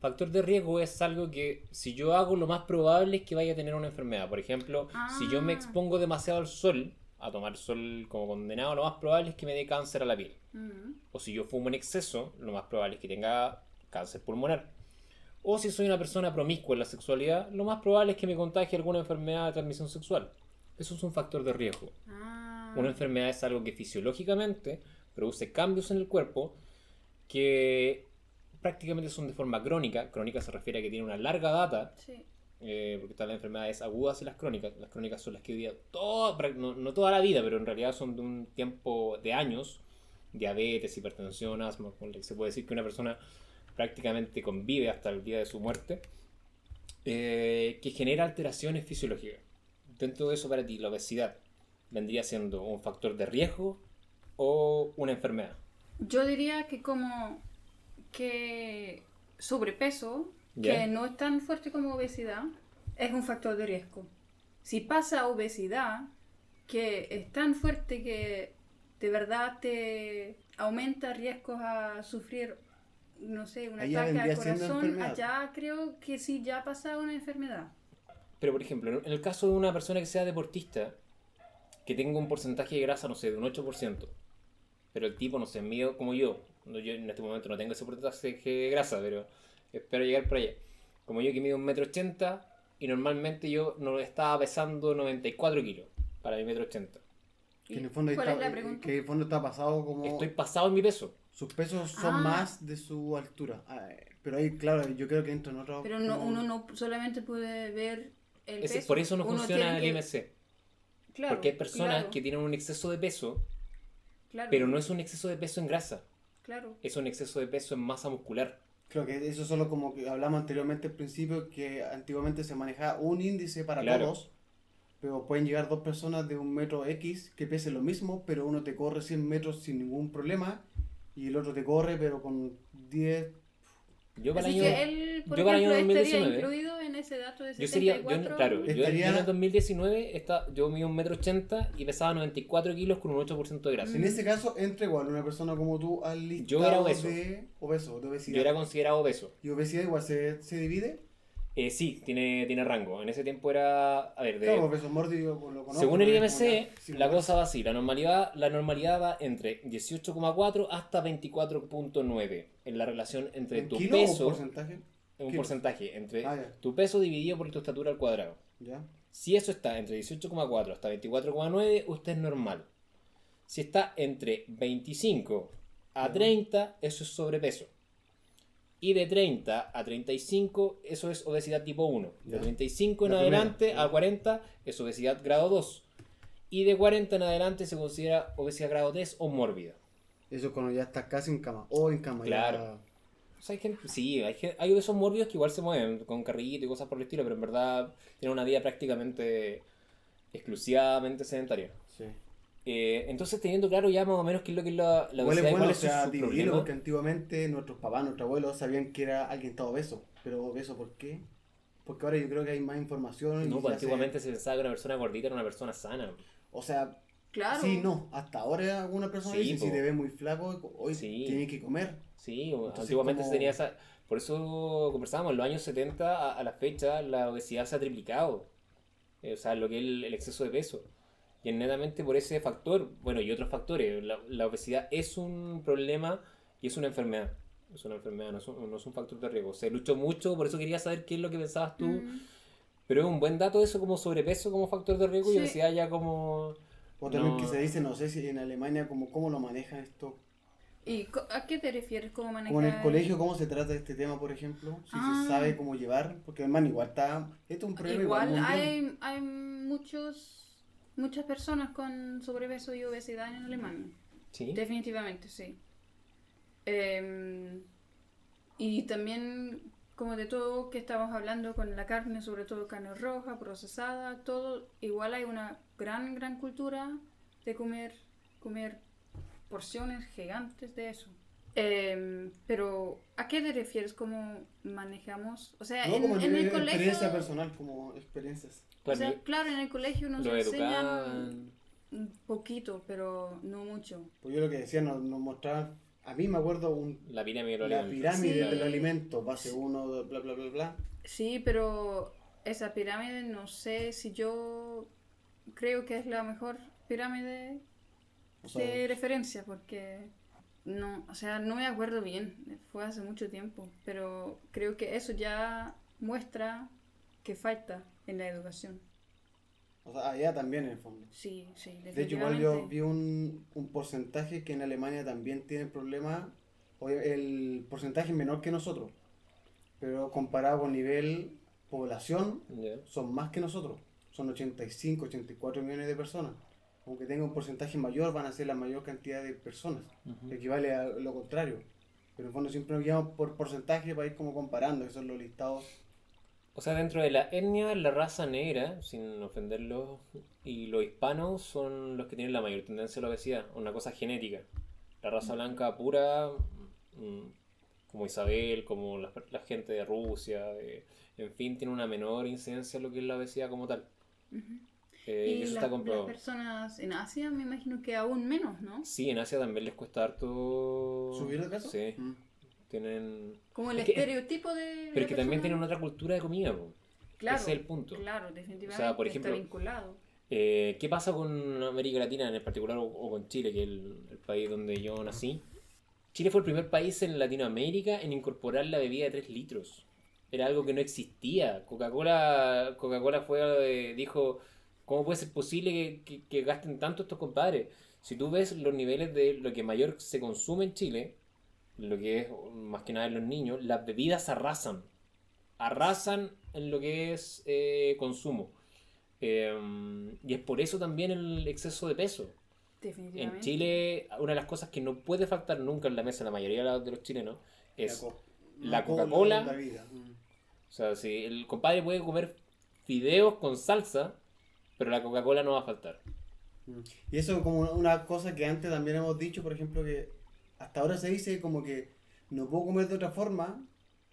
Speaker 2: Factor de riesgo es algo que si yo hago lo más probable es que vaya a tener una enfermedad. Por ejemplo, si yo me
Speaker 1: Ah.
Speaker 2: expongo demasiado al sol, a tomar sol como condenado, lo más probable es que me dé cáncer a la piel.
Speaker 1: Mm.
Speaker 2: O si yo fumo en exceso, lo más probable es que tenga cáncer pulmonar. O si soy una persona promiscua en la sexualidad, lo más probable es que me contagie alguna enfermedad de transmisión sexual. Eso es un factor de riesgo.
Speaker 1: Ah.
Speaker 2: Una enfermedad es algo que fisiológicamente produce cambios en el cuerpo que prácticamente son de forma crónica. Crónica se refiere a que tiene una larga data,
Speaker 1: Sí.
Speaker 2: eh, porque están las enfermedades agudas y las crónicas. Las crónicas son las que hoy día, toda, no, no toda la vida, pero en realidad son de un tiempo de años. Diabetes, hipertensión, asma, se puede decir que una persona prácticamente convive hasta el día de su muerte, eh, que genera alteraciones fisiológicas. Dentro de eso, para ti, la obesidad vendría siendo un factor de riesgo o una enfermedad.
Speaker 1: Yo diría que como que sobrepeso, que no es tan fuerte como obesidad, es un factor de riesgo. Si pasa a obesidad, que es tan fuerte que de verdad te aumenta riesgos a sufrir, no sé, un ataque al corazón, allá creo que sí ya pasa una enfermedad.
Speaker 2: Pero, por ejemplo, en el caso de una persona que sea deportista, que tenga un porcentaje de grasa, no sé, de un 8%, pero el tipo, no sé, mío como yo, no, yo en este momento no tengo ese porcentaje de grasa, pero espero llegar por allá. Como yo que mido un metro ochenta y normalmente yo no estaba pesando 94 kilos para mi metro ochenta.
Speaker 3: Que en el fondo
Speaker 1: ¿Cuál
Speaker 3: está,
Speaker 1: es la pregunta?
Speaker 3: que en el fondo está pasado como
Speaker 2: Estoy pasado en mi peso.
Speaker 3: sus pesos son
Speaker 1: Ah.
Speaker 3: más de su altura. Ah, eh, pero ahí, claro, yo creo que entra en otro.
Speaker 1: Pero no,
Speaker 3: como-
Speaker 1: uno no solamente puede ver el
Speaker 2: Ese-
Speaker 1: peso.
Speaker 2: por eso no
Speaker 1: uno
Speaker 2: funciona el
Speaker 1: que-
Speaker 2: IMC.
Speaker 1: Claro,
Speaker 2: porque hay personas
Speaker 1: claro,
Speaker 2: que tienen un exceso de peso,
Speaker 1: claro,
Speaker 2: pero no es un exceso de peso en grasa,
Speaker 1: Claro.
Speaker 2: es un exceso de peso en masa muscular.
Speaker 3: Creo que eso solo como que hablamos anteriormente al principio, que antiguamente se manejaba un índice para
Speaker 2: Claro.
Speaker 3: todos, pero pueden llegar dos personas de un metro X que pesen lo mismo, pero uno te corre 100 metros sin ningún problema y el otro te corre pero con 10...
Speaker 2: Yo para el año, yo para el año
Speaker 1: ejemplo, estaría
Speaker 2: 2019,
Speaker 1: incluido ese dato de
Speaker 2: yo sería,
Speaker 1: 74.
Speaker 2: yo, claro, yo, yo
Speaker 3: Estaría-
Speaker 2: en el 2019 está, yo mido un metro ochenta y pesaba 94 kilos con un 8% de grasa.
Speaker 3: En ese caso entra igual una persona como tú al listado
Speaker 2: Yo era obeso.
Speaker 3: de obeso, de obesidad.
Speaker 2: Yo era considerado obeso.
Speaker 3: ¿Y obesidad igual se, se divide?
Speaker 2: Eh, sí, tiene, tiene rango. En ese tiempo era, a ver, de,
Speaker 3: Claro, obeso mórbido lo conozco.
Speaker 2: según el IMC, la cosa va así. La normalidad, la normalidad va entre 18,4 hasta 24,9 en la relación entre
Speaker 3: ¿En
Speaker 2: tu
Speaker 3: kilo
Speaker 2: peso,
Speaker 3: o porcentaje?
Speaker 2: Un
Speaker 3: kilo?
Speaker 2: porcentaje, entre
Speaker 3: Ah,
Speaker 2: tu peso dividido por tu estatura al cuadrado.
Speaker 3: ¿Ya?
Speaker 2: Si eso está entre 18,4 hasta 24,9, usted es normal. Si está entre 25 a
Speaker 3: Ya.
Speaker 2: 30, eso es sobrepeso. Y de 30 a 35, eso es obesidad tipo 1. De
Speaker 3: Ya.
Speaker 2: 35 en
Speaker 3: La
Speaker 2: adelante a 40 es obesidad grado 2. Y de 40 en adelante se considera obesidad grado 3 o mórbida.
Speaker 3: Eso cuando ya estás casi en cama. O en cama.
Speaker 2: Claro.
Speaker 3: ya-
Speaker 2: O sea, hay gente, sí, hay, hay esos morbios que igual se mueven con carrito y cosas por el estilo, pero en verdad tienen una vida prácticamente exclusivamente sedentaria.
Speaker 3: Sí.
Speaker 2: Eh, entonces, teniendo claro ya más o menos qué es lo que es la, la obesidad
Speaker 3: es
Speaker 2: y
Speaker 3: bueno,
Speaker 2: cuál
Speaker 3: o
Speaker 2: es su-
Speaker 3: sea, dividirlo,
Speaker 2: problema.
Speaker 3: porque antiguamente nuestros papás, nuestros abuelos sabían que era alguien estaba obeso. Pero obeso, ¿por qué? Porque ahora yo creo que hay más información.
Speaker 2: No, pues
Speaker 3: hace-
Speaker 2: antiguamente se pensaba que una persona gordita era una persona sana.
Speaker 3: O sea,
Speaker 1: Claro.
Speaker 3: sí, no. Hasta ahora alguna persona
Speaker 2: Sí,
Speaker 3: dice,
Speaker 2: po.
Speaker 3: si te ves muy flaco, hoy
Speaker 2: Sí.
Speaker 3: tienes que comer.
Speaker 2: Sí,
Speaker 3: Entonces,
Speaker 2: antiguamente
Speaker 3: como-
Speaker 2: se tenía esa... Por eso conversábamos, en los años 70 a, a la fecha la obesidad se ha triplicado. Eh, O sea, lo que es el, el exceso de peso. Y es netamente por ese factor, bueno, y otros factores. La, la obesidad es un problema y es una enfermedad. Es una enfermedad, no es un, no es un factor de riesgo. Se luchó mucho, por eso quería saber qué es lo que pensabas tú.
Speaker 1: Mm.
Speaker 2: Pero es un buen dato eso como sobrepeso como factor de riesgo y
Speaker 1: Sí.
Speaker 2: obesidad ya como...
Speaker 3: O también
Speaker 2: No.
Speaker 3: que se dice, no sé si en Alemania, como, cómo lo manejan esto.
Speaker 1: ¿Y co- a qué te refieres? ¿Cómo manejar?
Speaker 3: Como en el colegio, cómo se trata este tema, por ejemplo. Si
Speaker 1: Ah.
Speaker 3: se sabe cómo llevar. Porque, hermano, igual está. Esto es un problema igual,
Speaker 1: hay, hay muchos, muchas personas con sobrepeso y obesidad en Alemania.
Speaker 2: Sí.
Speaker 1: Definitivamente, sí. Em, y también, como de todo que estamos hablando con la carne, sobre todo carne roja, procesada, todo, igual hay una gran, gran cultura de comer, comer porciones gigantes de eso. Em, pero, ¿a qué te refieres? ¿Cómo manejamos? O sea,
Speaker 3: No,
Speaker 1: en,
Speaker 3: como
Speaker 1: en el
Speaker 3: experiencia
Speaker 1: colegio...
Speaker 3: personal, como experiencias.
Speaker 1: O
Speaker 2: Claro,
Speaker 1: sea, claro, en el colegio nos
Speaker 2: lo
Speaker 1: enseñan
Speaker 2: educaban...
Speaker 1: un poquito, pero no mucho.
Speaker 3: Pues yo lo que decía, nos, nos mostraban. A mí me acuerdo un,
Speaker 2: La pirámide de los
Speaker 3: la
Speaker 2: alimentos.
Speaker 3: pirámide
Speaker 1: Sí.
Speaker 3: del alimento, base 1, bla, bla, bla, bla.
Speaker 1: Sí, pero esa pirámide no sé si yo creo que es la mejor pirámide
Speaker 3: O sea,
Speaker 1: de referencia porque no, o sea, no me acuerdo bien, fue hace mucho tiempo, pero creo que eso ya muestra que falta en la educación.
Speaker 3: o sea, allá también en el fondo.
Speaker 1: Sí, sí,
Speaker 3: De hecho, igual yo vi un, un porcentaje que en Alemania también tienen problemas. El porcentaje es menor que nosotros, pero comparado con nivel población, son más que nosotros. Son 85, 84 millones de personas. Aunque tenga un porcentaje mayor, van a ser la mayor cantidad de personas.
Speaker 2: Ujú.
Speaker 3: Equivale a lo contrario. Pero en el fondo siempre nos guiamos por porcentaje para ir como comparando, que son los listados.
Speaker 2: O sea, dentro de la etnia, la raza negra, sin ofenderlos, y los hispanos son los que tienen la mayor tendencia a la obesidad, una cosa genética. La raza blanca pura, mm, como Isabel, como la, la gente de Rusia, de- en fin, tiene una menor incidencia en lo que es la obesidad como tal.
Speaker 1: Ujú.
Speaker 2: Eh, y
Speaker 1: y
Speaker 2: eso
Speaker 1: la-
Speaker 2: está
Speaker 1: las
Speaker 2: comprobado.
Speaker 1: personas en Asia me imagino que aún menos, ¿no?
Speaker 2: Sí, en Asia también les cuesta harto...
Speaker 3: ¿Subir de peso?
Speaker 2: Sí,
Speaker 3: Mm.
Speaker 2: tienen...
Speaker 1: Como el
Speaker 2: Es que-
Speaker 1: estereotipo de...
Speaker 2: Pero es que también tienen otra cultura de comida, po.
Speaker 1: Claro,
Speaker 2: Ese es el punto.
Speaker 1: Claro, definitivamente
Speaker 2: O sea, por ejemplo,
Speaker 1: está vinculado.
Speaker 2: Eh, ¿Qué pasa con América Latina en particular o, o con Chile, que es el, el país donde yo nací? Chile fue el primer país en Latinoamérica en incorporar la bebida de 3 litros. Era algo que no existía. Coca-Cola Coca-Cola fue eh, dijo, ¿cómo puede ser posible que, que- que gasten tanto estos compadres? Si tú ves los niveles de lo que mayor se consume en Chile, lo que es más que nada en los niños, las bebidas arrasan. Arrasan en lo que es eh, consumo. Eh, y es por eso también el exceso de peso.
Speaker 1: Definitivamente.
Speaker 2: En Chile, una de las cosas que no puede faltar nunca en la mesa, la mayoría de los- de los chilenos, es,
Speaker 3: co-
Speaker 2: la
Speaker 3: co-
Speaker 2: Coca-Cola.
Speaker 3: la vida. Mm.
Speaker 2: o sea, si el compadre puede comer fideos con salsa, pero la Coca-Cola no va a faltar.
Speaker 3: Y eso como una- cosa que antes también hemos dicho, por ejemplo, que hasta ahora se dice como que no puedo comer de otra forma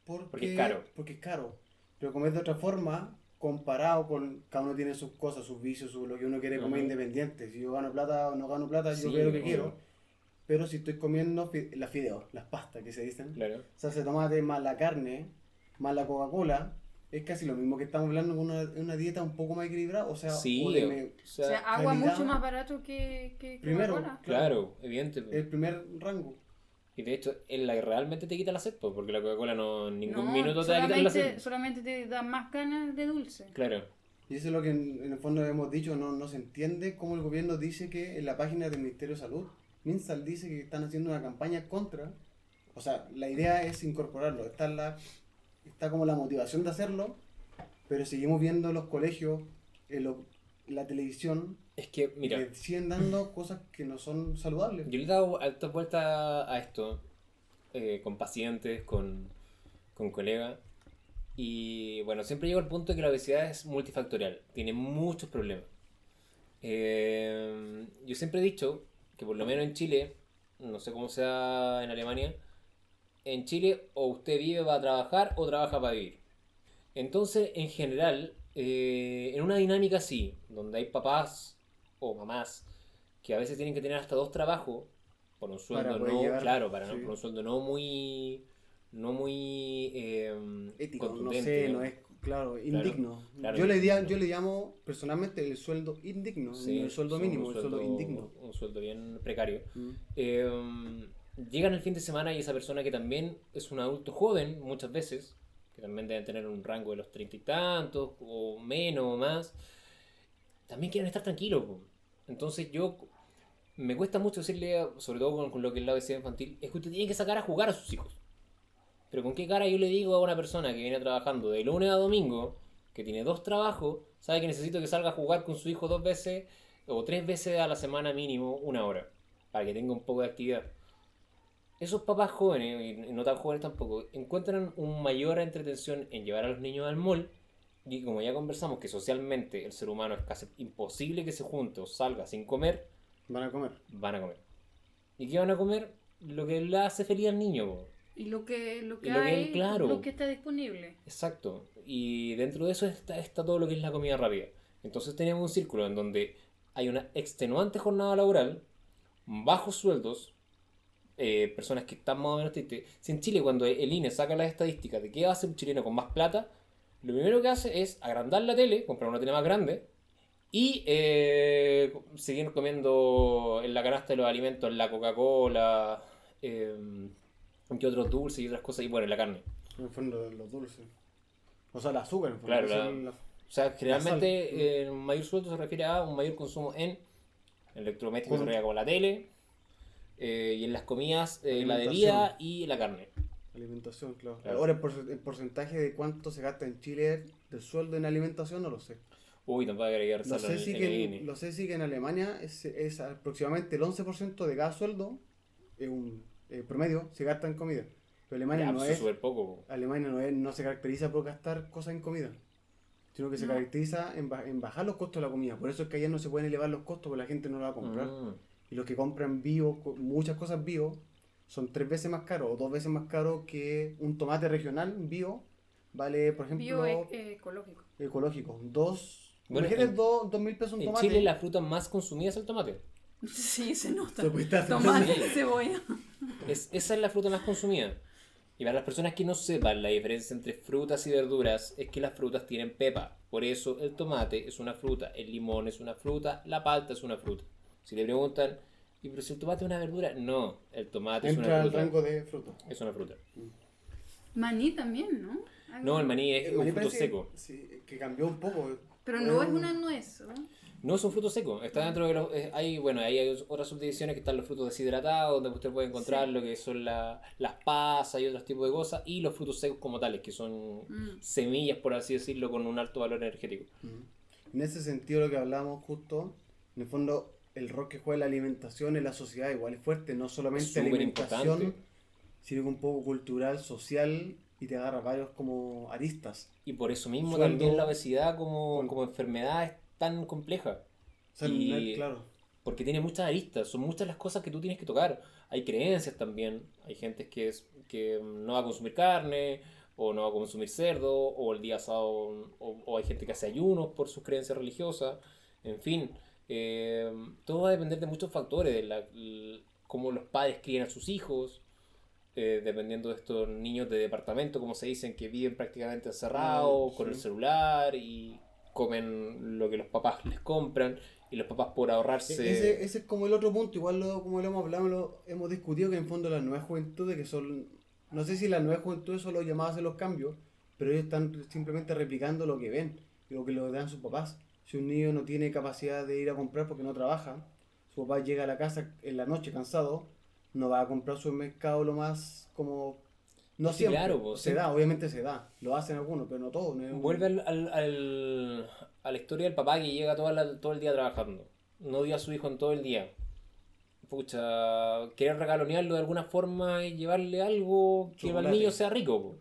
Speaker 3: porque,
Speaker 2: Porque es caro.
Speaker 3: Porque es caro. Pero comer de otra forma, comparado con cada uno tiene sus cosas, sus vicios, su- lo que uno quiere comer
Speaker 2: Ujú.
Speaker 3: independiente. Si yo gano plata o no gano plata, yo veo lo que quiero. Pero si estoy comiendo las fideos, las pastas que se dicen,
Speaker 2: Claro.
Speaker 3: salsa de tomate más la carne, más la Coca-Cola, es casi lo mismo que estamos hablando con una, una dieta un poco más equilibrada. O sea,
Speaker 2: Sí,
Speaker 3: o de me-
Speaker 2: o sea,
Speaker 1: o sea, agua
Speaker 3: calidad-
Speaker 1: mucho más barato que, que
Speaker 3: Primero,
Speaker 1: Coca-Cola.
Speaker 2: claro, evidente.
Speaker 3: el primer rango.
Speaker 2: Y de hecho, es la que realmente te quita la sed, pues, porque la Coca-Cola no en ningún
Speaker 1: No,
Speaker 2: minuto te va a quitar la sed.
Speaker 1: solamente te da más ganas de dulce.
Speaker 2: Claro.
Speaker 3: Y eso es lo que en, en el fondo hemos dicho, no, no se entiende cómo el gobierno dice que en la página del Ministerio de Salud, MinSal dice que están haciendo una campaña contra, o sea, la idea es incorporarlo, está, la, está como la motivación de hacerlo, pero seguimos viendo los colegios, en lo- la televisión,
Speaker 2: Es que, mira,
Speaker 3: que siguen dando [CLEARS THROAT] cosas que no son saludables.
Speaker 2: Yo le he dado alta vuelta a esto. eh, con pacientes, con, con colegas. Y bueno, siempre llego al punto de que la obesidad es multifactorial, tiene muchos problemas. Eh, yo siempre he dicho que por lo menos en Chile, no sé cómo sea en Alemania, en Chile o usted vive para trabajar o trabaja para vivir. Entonces, en general, eh, en una dinámica así, donde hay papás o mamás que a veces tienen que tener hasta dos trabajos por un sueldo no, claro, para no- por un sueldo no muy, no muy eh,
Speaker 3: Ético, no sé,
Speaker 2: ¿no?
Speaker 3: es, claro, indigno.
Speaker 2: claro,
Speaker 3: yo, le dia- yo le llamo personalmente el sueldo indigno,
Speaker 2: Sí,
Speaker 3: el sueldo mínimo, el sueldo indigno.
Speaker 2: Un sueldo bien precario.
Speaker 3: Mm.
Speaker 2: Eh, llegan el fin de semana y esa persona que también es un adulto joven, muchas veces, que también deben tener un rango de los treinta y tantos, o menos o más, también quieren estar tranquilos. Entonces yo, me cuesta mucho decirle, sobre todo con, con lo que es la obesidad infantil, es que usted tiene que sacar a jugar a sus hijos. Pero con qué cara yo le digo a una persona que viene trabajando de lunes a domingo, que tiene dos trabajos, sabe que necesito que salga a jugar con su hijo dos veces o tres veces a la semana mínimo, una hora, para que tenga un poco de actividad. Esos papás jóvenes, y no tan jóvenes tampoco, encuentran un mayor entretención en llevar a los niños al mall. Y como ya conversamos que socialmente el ser humano es casi imposible que se junte o salga sin comer,
Speaker 3: Van a comer.
Speaker 2: van a comer. ¿Y qué van a comer? Lo que le hace feliz al niño. po.
Speaker 1: Y lo que, lo que
Speaker 2: Y lo que-
Speaker 1: hay,
Speaker 2: claro.
Speaker 1: lo que está disponible.
Speaker 2: Exacto. Y dentro de eso está, está todo lo que es la comida rápida. Entonces tenemos un círculo en donde hay una extenuante jornada laboral, bajos sueldos, eh, personas que están más o menos tristes. Si en Chile cuando el INE saca las estadísticas de qué hace un chileno con más plata, lo primero que hace es agrandar la tele, comprar una tele más grande y eh, seguir comiendo en la canasta de los alimentos la Coca-Cola, eh, que otros dulces y otras cosas, y bueno, la carne.
Speaker 3: En el fondo los dulces. O sea, el azúcar, en el fondo.
Speaker 2: Claro, la- O sea, generalmente eh, un mayor sueldo se refiere a un mayor consumo en electrodomésticos, refiere como la tele, eh, y en las comidas, eh, la bebida y la carne.
Speaker 3: Alimentación, claro.
Speaker 2: Claro.
Speaker 3: Ahora, el, porce- el porcentaje de cuánto se gasta en Chile del sueldo en alimentación no lo sé.
Speaker 2: Uy, tampoco que
Speaker 3: Lo sé,
Speaker 2: en,
Speaker 3: sí
Speaker 2: en
Speaker 3: que en, lo sé sí que en Alemania es, es aproximadamente el 11% de cada sueldo, es un eh, promedio, se gasta en comida. Pero Alemania
Speaker 2: Ya,
Speaker 3: no
Speaker 2: pues,
Speaker 3: es,
Speaker 2: poco. po.
Speaker 3: Alemania no, es, no se caracteriza por gastar cosas en comida, sino que se
Speaker 1: No.
Speaker 3: caracteriza en, en bajar los costos de la comida. Por eso es que allá no se pueden elevar los costos porque la gente no la va a comprar.
Speaker 2: Mm.
Speaker 3: Y los que compran bio, muchas cosas bio, son tres veces más caro o dos veces más caro que un tomate regional bio. Vale, por ejemplo,
Speaker 1: Bio e- eh, ecológico.
Speaker 3: ecológico. Dos,
Speaker 2: Bueno,
Speaker 3: imagínate
Speaker 2: en-
Speaker 3: dos, dos mil pesos un
Speaker 2: En
Speaker 3: tomate.
Speaker 2: Chile la fruta más consumida es el tomate. [LAUGHS]
Speaker 1: Sí, se nota. Tomate,
Speaker 2: Sí.
Speaker 1: cebolla.
Speaker 2: Es, esa es la fruta más consumida. Y para las personas que no sepan la diferencia entre frutas y verduras, es que las frutas tienen pepa. Por eso el tomate es una fruta, el limón es una fruta, la palta es una fruta. Si le preguntan, ¿y pero si el tomate es una verdura? No, el tomate es
Speaker 3: Entra
Speaker 2: una
Speaker 3: al
Speaker 2: fruta.
Speaker 3: rango de fruta.
Speaker 2: Es una fruta.
Speaker 1: Maní también, ¿no? Algo-
Speaker 2: No, el maní es
Speaker 3: El
Speaker 2: un
Speaker 3: maní
Speaker 2: fruto
Speaker 3: parece-
Speaker 2: seco.
Speaker 3: Sí, que cambió un poco.
Speaker 1: Pero no es una nuez, ¿no?
Speaker 2: No es un fruto seco, está dentro de los... eh, hay, bueno, ahí hay otras subdivisiones que están los frutos deshidratados, donde usted puede encontrar
Speaker 1: Sí.
Speaker 2: lo que son la- las pasas y otros tipos de cosas, y los frutos secos como tales, que son
Speaker 1: Mm.
Speaker 2: semillas, por así decirlo, con un alto valor energético.
Speaker 3: En ese sentido, lo que hablamos justo, en el fondo, el rol que juega la alimentación en la sociedad igual es fuerte, no solamente
Speaker 2: súper
Speaker 3: alimentación,
Speaker 2: importante.
Speaker 3: sino que un poco cultural, social, y te agarra varios como aristas.
Speaker 2: Y por eso mismo
Speaker 3: Sueldo-
Speaker 2: también la obesidad como, como enfermedad es tan compleja. Y-
Speaker 3: claro.
Speaker 2: Porque tiene muchas aristas, son muchas las cosas que tú tienes que tocar. Hay creencias también, hay gente que, es, que no va a consumir carne, o no va a consumir cerdo, o el día sábado, o, o hay gente que hace ayunos por sus creencias religiosas. En fin, eh, todo va a depender de muchos factores, de la, cómo los padres crían a sus hijos, eh, dependiendo de estos niños de departamento, como se dicen, que viven prácticamente encerrados, con el celular y comen lo que los papás les compran y los papás por ahorrarse
Speaker 3: E- Ese, ese es como el otro punto, igual lo, como lo hemos hablado, lo hemos discutido que en fondo las nuevas juventudes, que son, no sé si las nuevas juventudes son los llamadas a hacer los cambios, pero ellos están simplemente replicando lo que ven y lo que le dan sus papás. Si un niño no tiene capacidad de ir a comprar porque no trabaja, su papá llega a la casa en la noche cansado, no va a comprar su mercado lo más como... No
Speaker 2: Sí,
Speaker 3: siempre,
Speaker 2: claro, pues,
Speaker 3: se
Speaker 2: sí.
Speaker 3: da, obviamente se da, lo hacen algunos, pero no todos. no un-
Speaker 2: Vuelve al, al- al- a la historia del papá que llega toda la- todo el día trabajando. No dio a su hijo en todo el día. pucha, querer regalonearlo de alguna forma y llevarle algo que el niño sea rico. po.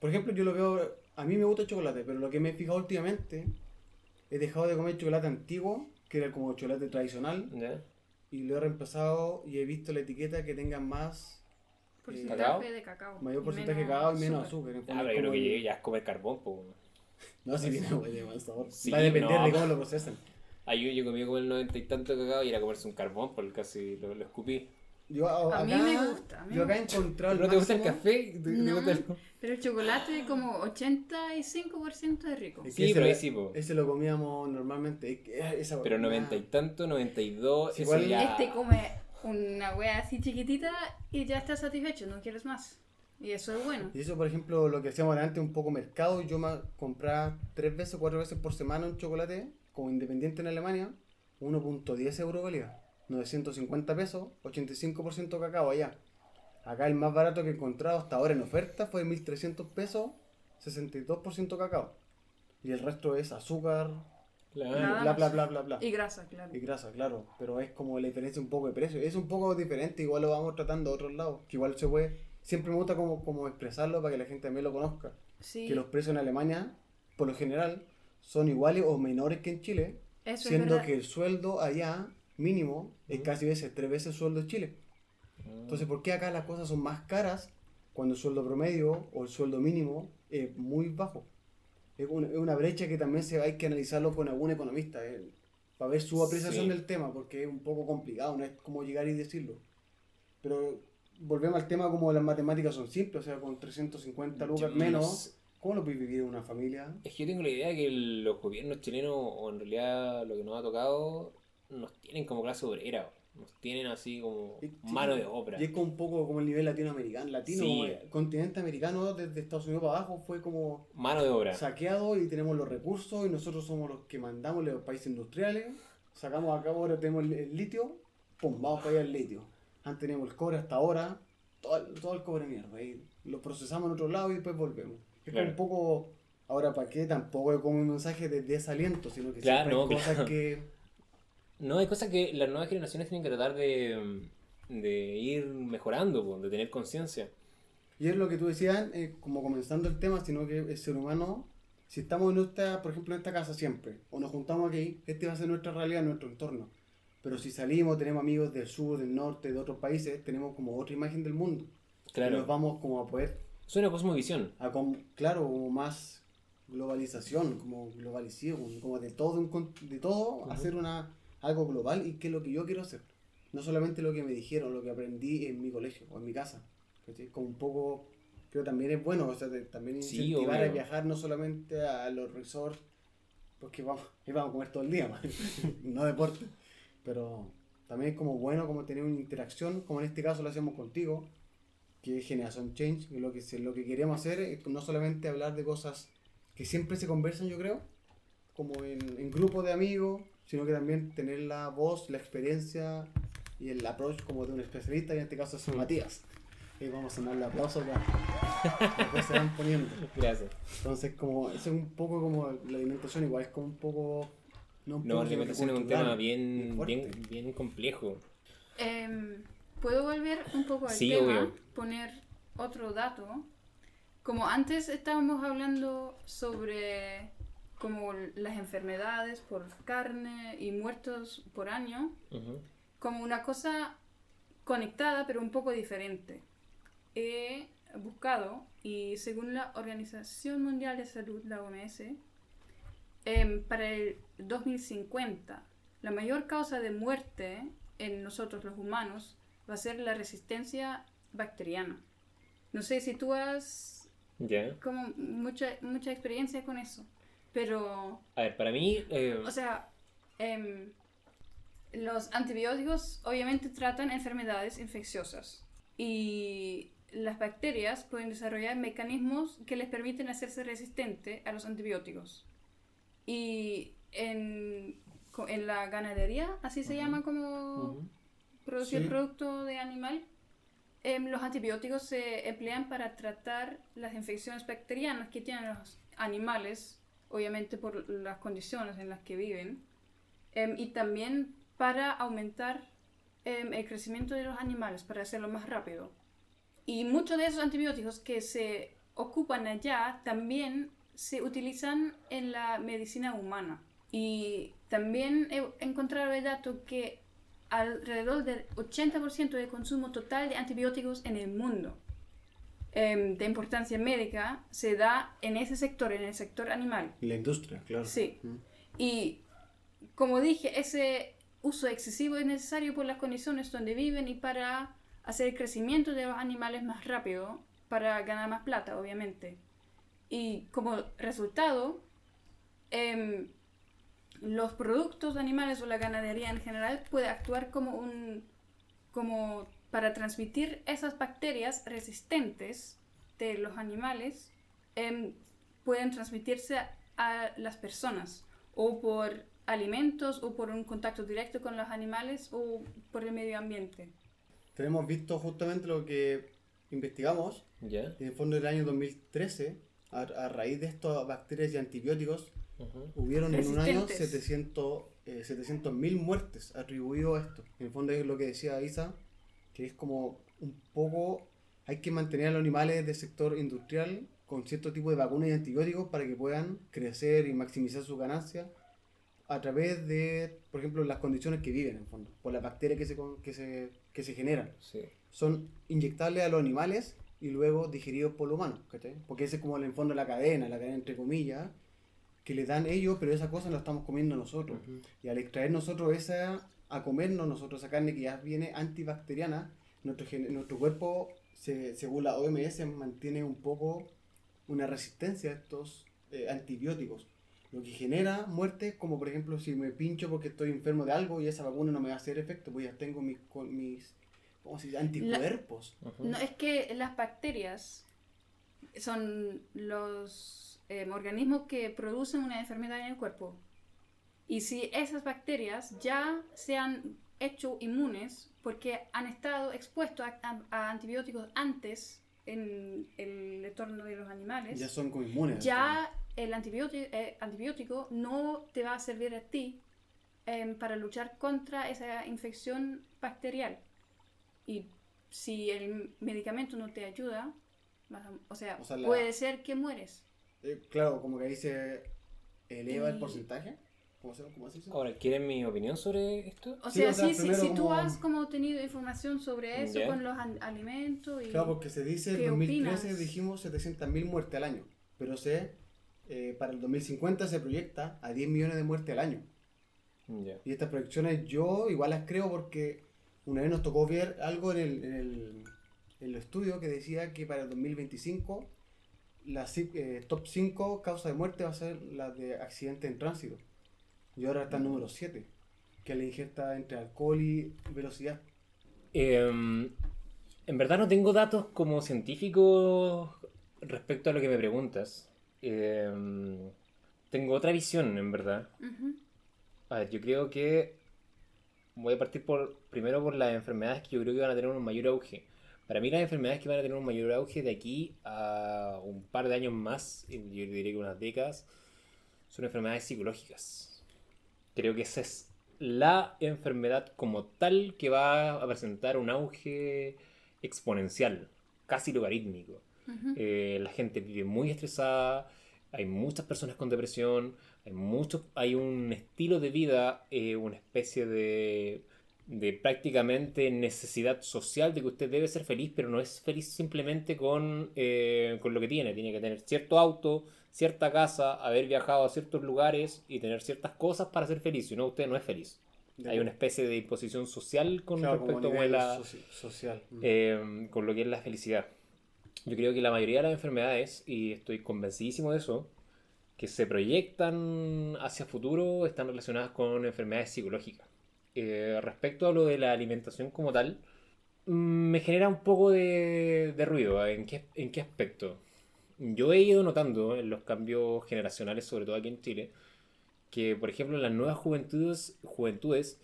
Speaker 3: Por ejemplo, yo lo veo, a mí me gusta el chocolate, pero lo que me he fijado últimamente, he dejado de comer chocolate antiguo, que era como chocolate tradicional, y lo he reemplazado y he visto la etiqueta que tenga más,
Speaker 1: Porcentaje
Speaker 2: ¿Cacao?
Speaker 1: de cacao.
Speaker 3: mayor porcentaje de cacao y menos
Speaker 1: azúcar.
Speaker 2: Ah, pero yo creo que
Speaker 3: el-
Speaker 2: llegue ya es comer carbón, po.
Speaker 3: No, si tiene güey, más sabor.
Speaker 2: Sí,
Speaker 3: Va a depender
Speaker 2: no.
Speaker 3: de cómo lo procesan.
Speaker 2: Ah, yo, yo comí como el noventa y tanto de cacao y era comerse un carbón, porque casi lo, lo escupí.
Speaker 3: Yo a,
Speaker 1: A mí
Speaker 3: acá-
Speaker 1: me gusta, a mí
Speaker 3: yo acá he encontrado
Speaker 2: ¿No te gusta el café? ¿Te- te
Speaker 1: No.
Speaker 2: gusta el-
Speaker 1: Pero el chocolate como 85% es rico.
Speaker 3: Es
Speaker 2: Sí,
Speaker 3: que ese
Speaker 2: pero sí, po.
Speaker 3: Ese lo comíamos normalmente. es esa-
Speaker 2: Pero
Speaker 3: ah,
Speaker 2: noventa y tanto, noventa y dos,
Speaker 3: Sí,
Speaker 2: eso
Speaker 3: igual
Speaker 2: ya...
Speaker 1: Este come una wea así chiquitita y ya estás satisfecho, no quieres más. Y eso es bueno.
Speaker 3: Y eso, por ejemplo, lo que hacíamos antes, un poco mercado. Yo me compraba tres veces, cuatro veces por semana un chocolate, como independiente en Alemania, 1.10 euros valía. 950 pesos, 85% cacao allá. Acá el más barato que he encontrado hasta ahora en oferta fue de 1300 pesos, 62% cacao. Y el resto es azúcar,
Speaker 2: Claro.
Speaker 3: Bla, bla, bla, bla, bla.
Speaker 1: Y grasa, claro.
Speaker 3: Y grasa, claro, pero es como la diferencia un poco de precio. Es un poco diferente, igual lo vamos tratando de otros lados. Que igual se puede. Siempre me gusta como, como expresarlo para que la gente también lo conozca.
Speaker 1: Sí,
Speaker 3: Que los precios en Alemania, por lo general, son iguales o menores que en Chile,
Speaker 1: eso es
Speaker 3: siendo que el sueldo allá mínimo es
Speaker 2: Ujú.
Speaker 3: casi veces, tres veces el sueldo en Chile. Entonces, ¿por qué acá las cosas son más caras cuando el sueldo promedio o el sueldo mínimo es muy bajo? Es una, es una brecha que también se hay que analizarlo con algún economista eh, para ver su apreciación
Speaker 2: Sí.
Speaker 3: del tema, porque es un poco complicado, no es como llegar y decirlo. Pero volvemos al tema como las matemáticas son simples, o sea, con 350 lucas menos. ¿cómo lo puedes vivir una familia?
Speaker 2: Es que yo tengo la idea que el- los gobiernos chilenos, o en realidad lo que nos ha tocado, nos tienen como clase obrera, nos tienen así como
Speaker 3: sí,
Speaker 2: mano de obra.
Speaker 3: Y es como un poco como el nivel latinoamericano, latino,
Speaker 2: Sí.
Speaker 3: como el continente americano desde Estados Unidos para abajo fue como
Speaker 2: Mano de obra.
Speaker 3: saqueado y tenemos los recursos y nosotros somos los que mandamos los países industriales, sacamos a cabo, ahora tenemos el, el litio, pum, vamos para allá el litio. Antes teníamos el cobre hasta ahora, todo, el- todo el cobre mierda, y lo procesamos en otro lado y después volvemos. Es
Speaker 2: Claro.
Speaker 3: como un poco, ahora para qué, tampoco es como un mensaje de desaliento, sino que
Speaker 2: Claro,
Speaker 3: siempre hay
Speaker 2: no, [LAUGHS]
Speaker 3: cosas
Speaker 2: claro.
Speaker 3: que...
Speaker 2: No, hay cosas que las nuevas generaciones tienen que tratar de, de ir mejorando, de tener conciencia.
Speaker 3: Y es lo que tú decías, eh, como comenzando el tema, sino que el ser humano, si estamos en esta, por ejemplo, en esta casa siempre, o nos juntamos aquí, este va a ser nuestra realidad, nuestro entorno. Pero si salimos, tenemos amigos del sur, del norte, de otros países, tenemos como otra imagen del mundo. Y nos
Speaker 2: Claro.
Speaker 3: vamos como a poder,
Speaker 2: Es una cosmovisión.
Speaker 3: a com- claro, como más globalización, como globalización, como de todo, con- de todo
Speaker 2: Ujú.
Speaker 3: hacer una, algo global y qué es lo que yo quiero hacer. No solamente lo que me dijeron, lo que aprendí en mi colegio o en mi casa. ¿cachai? Como un poco, creo también es bueno, o sea, de- también
Speaker 2: Sí,
Speaker 3: incentivar
Speaker 2: obvio.
Speaker 3: a viajar no solamente a los resorts, porque vamos, [LAUGHS] vamos a comer todo el día, man, [LAUGHS] no deporte. Pero también es como bueno como tener una interacción, como en este caso lo hacemos contigo, que es Generación Change, que lo que, lo que queremos hacer es no solamente hablar de cosas que siempre se conversan, yo creo, como en, en grupos de amigos, sino que también tener la voz, la experiencia y el approach como de un especialista, y en este caso es
Speaker 2: Mm.
Speaker 3: Matías. Y vamos a darle aplausos acá. [LAUGHS] Después se van poniendo.
Speaker 2: Gracias.
Speaker 3: Entonces, como, eso es un poco como la alimentación, igual es como un poco. No, un
Speaker 2: No,
Speaker 3: poco,
Speaker 2: la alimentación es un tema bien, bien complejo.
Speaker 1: Em, ¿Puedo volver un poco al
Speaker 2: Sí,
Speaker 1: tema?
Speaker 2: obvio.
Speaker 1: Poner otro dato. Como antes estábamos hablando sobre como las enfermedades por carne y muertos por año,
Speaker 2: Ujú.
Speaker 1: como una cosa conectada pero un poco diferente. He buscado y según la Organización Mundial de Salud, la OMS, em, para el 2050 la mayor causa de muerte en nosotros los humanos va a ser la resistencia bacteriana. No sé si tú has
Speaker 2: Ya.
Speaker 1: como mucha, mucha experiencia con eso, pero
Speaker 2: A ver, para mí, eh,
Speaker 1: o sea, em, los antibióticos obviamente tratan enfermedades infecciosas y las bacterias pueden desarrollar mecanismos que les permiten hacerse resistente a los antibióticos. Y en, en la ganadería, así se
Speaker 2: Ujú.
Speaker 1: llama como producir
Speaker 3: Sí.
Speaker 1: producto de animal, em, los antibióticos se emplean para tratar las infecciones bacterianas que tienen los animales, obviamente por las condiciones en las que viven, em, y también para aumentar em, el crecimiento de los animales para hacerlo más rápido. Y muchos de esos antibióticos que se ocupan allá también se utilizan en la medicina humana. Y también he encontrado el dato que alrededor del 80% del consumo total de antibióticos en el mundo em, de importancia médica se da en ese sector, en el sector animal.
Speaker 3: La industria, claro.
Speaker 1: Sí.
Speaker 3: Mm.
Speaker 1: Y como dije, ese uso excesivo es necesario por las condiciones donde viven y para hacer el crecimiento de los animales más rápido, para ganar más plata, obviamente. Y como resultado, em, los productos animales o la ganadería en general puede actuar como un como para transmitir esas bacterias resistentes de los animales em, pueden transmitirse a, a las personas o por alimentos o por un contacto directo con los animales o por el medio ambiente.
Speaker 3: Tenemos visto justamente lo que investigamos
Speaker 2: ¿Ya?
Speaker 3: en el fondo del año 2013, a, a raíz de estas bacterias y antibióticos,
Speaker 2: Ujú.
Speaker 3: hubieron en un año
Speaker 1: Resistentes.
Speaker 3: 700 eh, 700.000 muertes atribuido a esto. En el fondo es lo que decía Isa, que es como un poco, hay que mantener a los animales del sector industrial con cierto tipo de vacunas y antibióticos para que puedan crecer y maximizar sus ganancias a través de, por ejemplo, las condiciones que viven en fondo, por las bacterias que se, que se, que se generan.
Speaker 2: Sí.
Speaker 3: Son inyectables a los animales y luego digeridos por los humanos, ¿cachai? Porque ese es como en fondo la cadena, la cadena entre comillas, que le dan ellos, pero esa cosa la estamos comiendo nosotros. Y al extraer nosotros esa, a comernos nosotros esa carne que ya viene antibacteriana, nuestro, nuestro cuerpo, se- según la OMS, mantiene un poco una resistencia a estos eh, antibióticos. Lo que genera muerte, como por ejemplo si me pincho porque estoy enfermo de algo y esa vacuna no me va a hacer efecto, pues ya tengo mis, con- mis ¿cómo se dice? anticuerpos.
Speaker 1: No, es que las bacterias son los eh, organismos que producen una enfermedad en el cuerpo. Y si esas bacterias ya se han hecho inmunes porque han estado expuestos a, a- a antibióticos antes en el entorno de los animales,
Speaker 3: Ya son inmunes.
Speaker 1: ya el antibiótico, antibiótico no te va a servir a ti em, para luchar contra esa infección bacterial. Y si el medicamento no te ayuda, vas a- o sea,
Speaker 3: O sea, la-
Speaker 1: puede ser que mueres.
Speaker 3: Eh, claro, como que ahí se eleva el porcentaje. ¿Cómo se, cómo se dice?
Speaker 2: Ahora, ¿quieren mi opinión sobre esto?
Speaker 1: O
Speaker 3: Sí,
Speaker 1: sea,
Speaker 3: o sea,
Speaker 1: sí, sí,
Speaker 3: primero
Speaker 1: si tú
Speaker 3: como-
Speaker 1: has como tenido información sobre eso con los alimentos y...
Speaker 3: Claro, porque se dice en
Speaker 1: ¿Qué
Speaker 3: 2013
Speaker 1: opinas?
Speaker 3: dijimos 700.000 muertes al año, pero se, eh, para el 2050 se proyecta a 10 millones de muertes al año.
Speaker 2: Ya.
Speaker 3: Y estas proyecciones yo igual las creo porque una vez nos tocó ver algo en el, en el, en el estudio que decía que para el 2025 la eh, top 5 causas de muerte va a ser la de accidentes en tránsito. Y ahora está el número 7, que es la ingesta entre alcohol y velocidad.
Speaker 2: Em, en verdad no tengo datos como científico respecto a lo que me preguntas. Em, tengo otra visión, en verdad. A ver, yo creo que voy a partir por primero por las enfermedades que yo creo que van a tener un mayor auge. Para mí las enfermedades que van a tener un mayor auge de aquí a un par de años más, yo diría que unas décadas, son enfermedades psicológicas. Creo que esa es la enfermedad como tal que va a presentar un auge exponencial, casi logarítmico. Eh, la gente vive muy estresada, hay muchas personas con depresión, hay, muchos, hay un estilo de vida, eh, una especie de, de prácticamente necesidad social de que usted debe ser feliz, pero no es feliz simplemente con, eh, con lo que tiene. Tiene que tener cierto auto, cierta casa, haber viajado a ciertos lugares y tener ciertas cosas para ser feliz, si no usted no es feliz. Hay una especie de imposición social con
Speaker 3: Claro,
Speaker 2: respecto a la,
Speaker 3: social.
Speaker 2: Eh, con lo que es la felicidad. Yo creo que la mayoría de las enfermedades, y estoy convencidísimo de eso, que se proyectan hacia futuro están relacionadas con enfermedades psicológicas. Eh, respecto a lo de la alimentación como tal, mm, me genera un poco de, de ruido. ¿En qué, ¿En qué aspecto? Yo he ido notando en los cambios generacionales, sobre todo aquí en Chile, que por ejemplo las nuevas juventudes, juventudes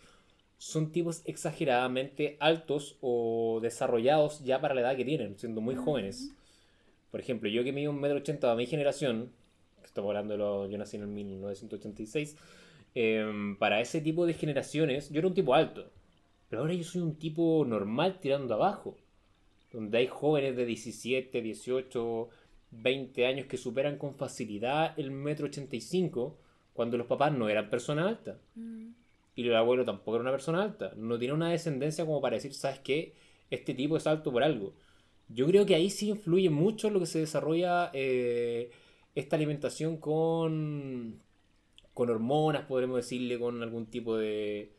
Speaker 2: son tipos exageradamente altos o desarrollados ya para la edad que tienen, siendo muy jóvenes. Por ejemplo, yo que mido un metro ochenta a mi generación, que estamos hablando de los, yo nací en el 1986, em, para ese tipo de generaciones, yo era un tipo alto. Pero ahora yo soy un tipo normal tirando abajo. Donde hay jóvenes de 17, 18, 20 años que superan con facilidad el metro 85 cuando los papás no eran personas altas.
Speaker 1: Mm.
Speaker 2: Y el abuelo tampoco era una persona alta. No tiene una descendencia como para decir, ¿sabes qué? Este tipo es alto por algo. Yo creo que ahí sí influye mucho lo que se desarrolla eh, esta alimentación con, con hormonas, podremos decirle, con algún tipo de,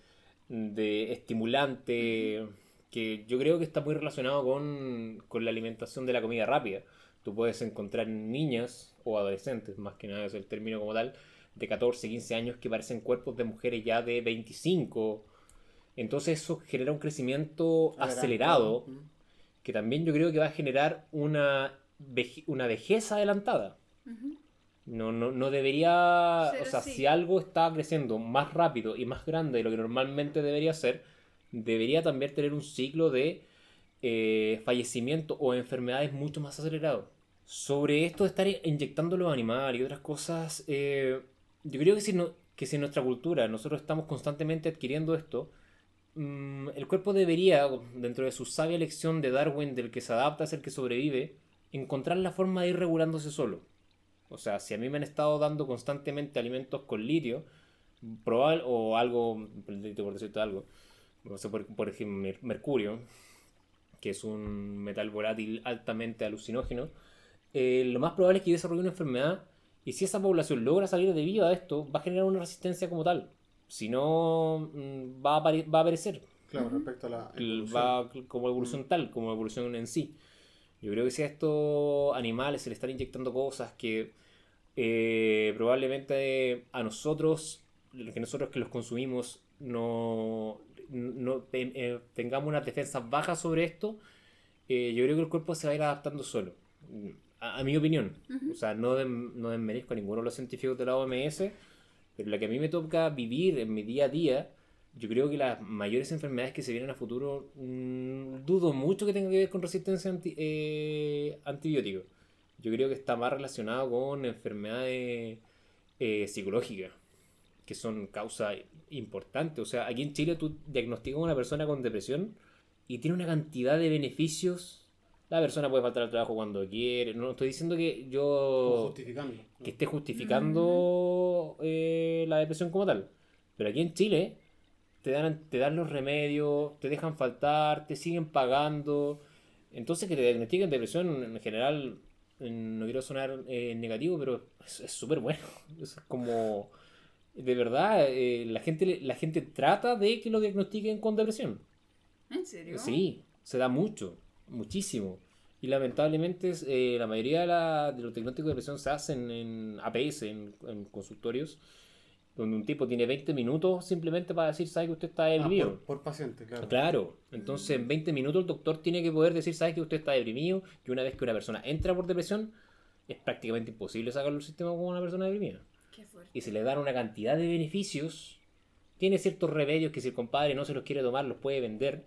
Speaker 2: de estimulante, que yo creo que está muy relacionado con, con la alimentación de la comida rápida. Tú puedes encontrar niñas o adolescentes, más que nada es el término como tal, de 14, 15 años que parecen cuerpos de mujeres ya de 25. Entonces eso genera un crecimiento acelerado que también yo creo que va a generar una, veje- una vejez adelantada. No, no, no debería, o sea, si algo está creciendo más rápido y más grande de lo que normalmente debería ser, debería también tener un ciclo de eh, fallecimiento o enfermedades mucho más acelerado. Sobre esto de estar inyectando los animales y otras cosas, eh, yo creo que si, no, que si en nuestra cultura nosotros estamos constantemente adquiriendo esto, mm, el cuerpo debería, dentro de su sabia elección de Darwin, del que se adapta es el que sobrevive, encontrar la forma de ir regulándose solo. O sea, si a mí me han estado dando constantemente alimentos con litio, probable, o algo, por decirte algo, no sé, por, por ejemplo, mer- mercurio, que es un metal volátil altamente alucinógeno, eh, lo más probable es que desarrolle una enfermedad y si esa población logra salir de viva de esto, va a generar una resistencia como tal. Si no, mm, va a, va a perecer.
Speaker 3: Claro, respecto a la. Evolución.
Speaker 2: va como evolución tal, como evolución en sí. Yo creo que si a estos animales se le están inyectando cosas que eh, probablemente a nosotros, que nosotros que los consumimos, no, no eh, tengamos unas defensas bajas sobre esto, eh, yo creo que el cuerpo se va a ir adaptando solo. A, a mi opinión.
Speaker 1: Ujú.
Speaker 2: O sea, no, dem- no desmerezco a ninguno de los científicos de la OMS, pero la que a mí me toca vivir en mi día a día, yo creo que las mayores enfermedades que se vienen a futuro, mm, dudo mucho que tenga que ver con resistencia anti, eh, antibiótico. Yo creo que está más relacionado con enfermedades eh, psicológicas, que son causa importante. O sea, aquí en Chile tú diagnosticas a una persona con depresión y tiene una cantidad de beneficios. La persona puede faltar al trabajo cuando quiere. No estoy diciendo que yo
Speaker 3: justificando. ¿no?
Speaker 2: que esté justificando eh, la depresión como tal. Pero aquí en Chile te dan, te dan los remedios, te dejan faltar, te siguen pagando. Entonces que te diagnostiquen depresión en general, no quiero sonar eh, negativo, pero es súper bueno. [LAUGHS] Es como... De verdad, eh, la, gente, le- la gente trata de que lo diagnostiquen con depresión.
Speaker 1: ¿En serio?
Speaker 2: Sí, se da mucho, muchísimo. Y lamentablemente es, eh, la mayoría de, la- de los diagnósticos de depresión se hacen en APS, en, en consultorios, donde un tipo tiene 20 minutos simplemente para decir, sabe que usted está
Speaker 3: Ah,
Speaker 2: deprimido.
Speaker 3: por, por paciente, claro.
Speaker 2: Claro, entonces en 20 minutos el doctor tiene que poder decir, sabe que usted está deprimido, que una vez que una persona entra por depresión, es prácticamente imposible sacarlo del sistema como una persona deprimida
Speaker 1: Qué fuerte.
Speaker 2: y se le dan una cantidad de beneficios. Tiene ciertos remedios que si el compadre no se los quiere tomar, los puede vender.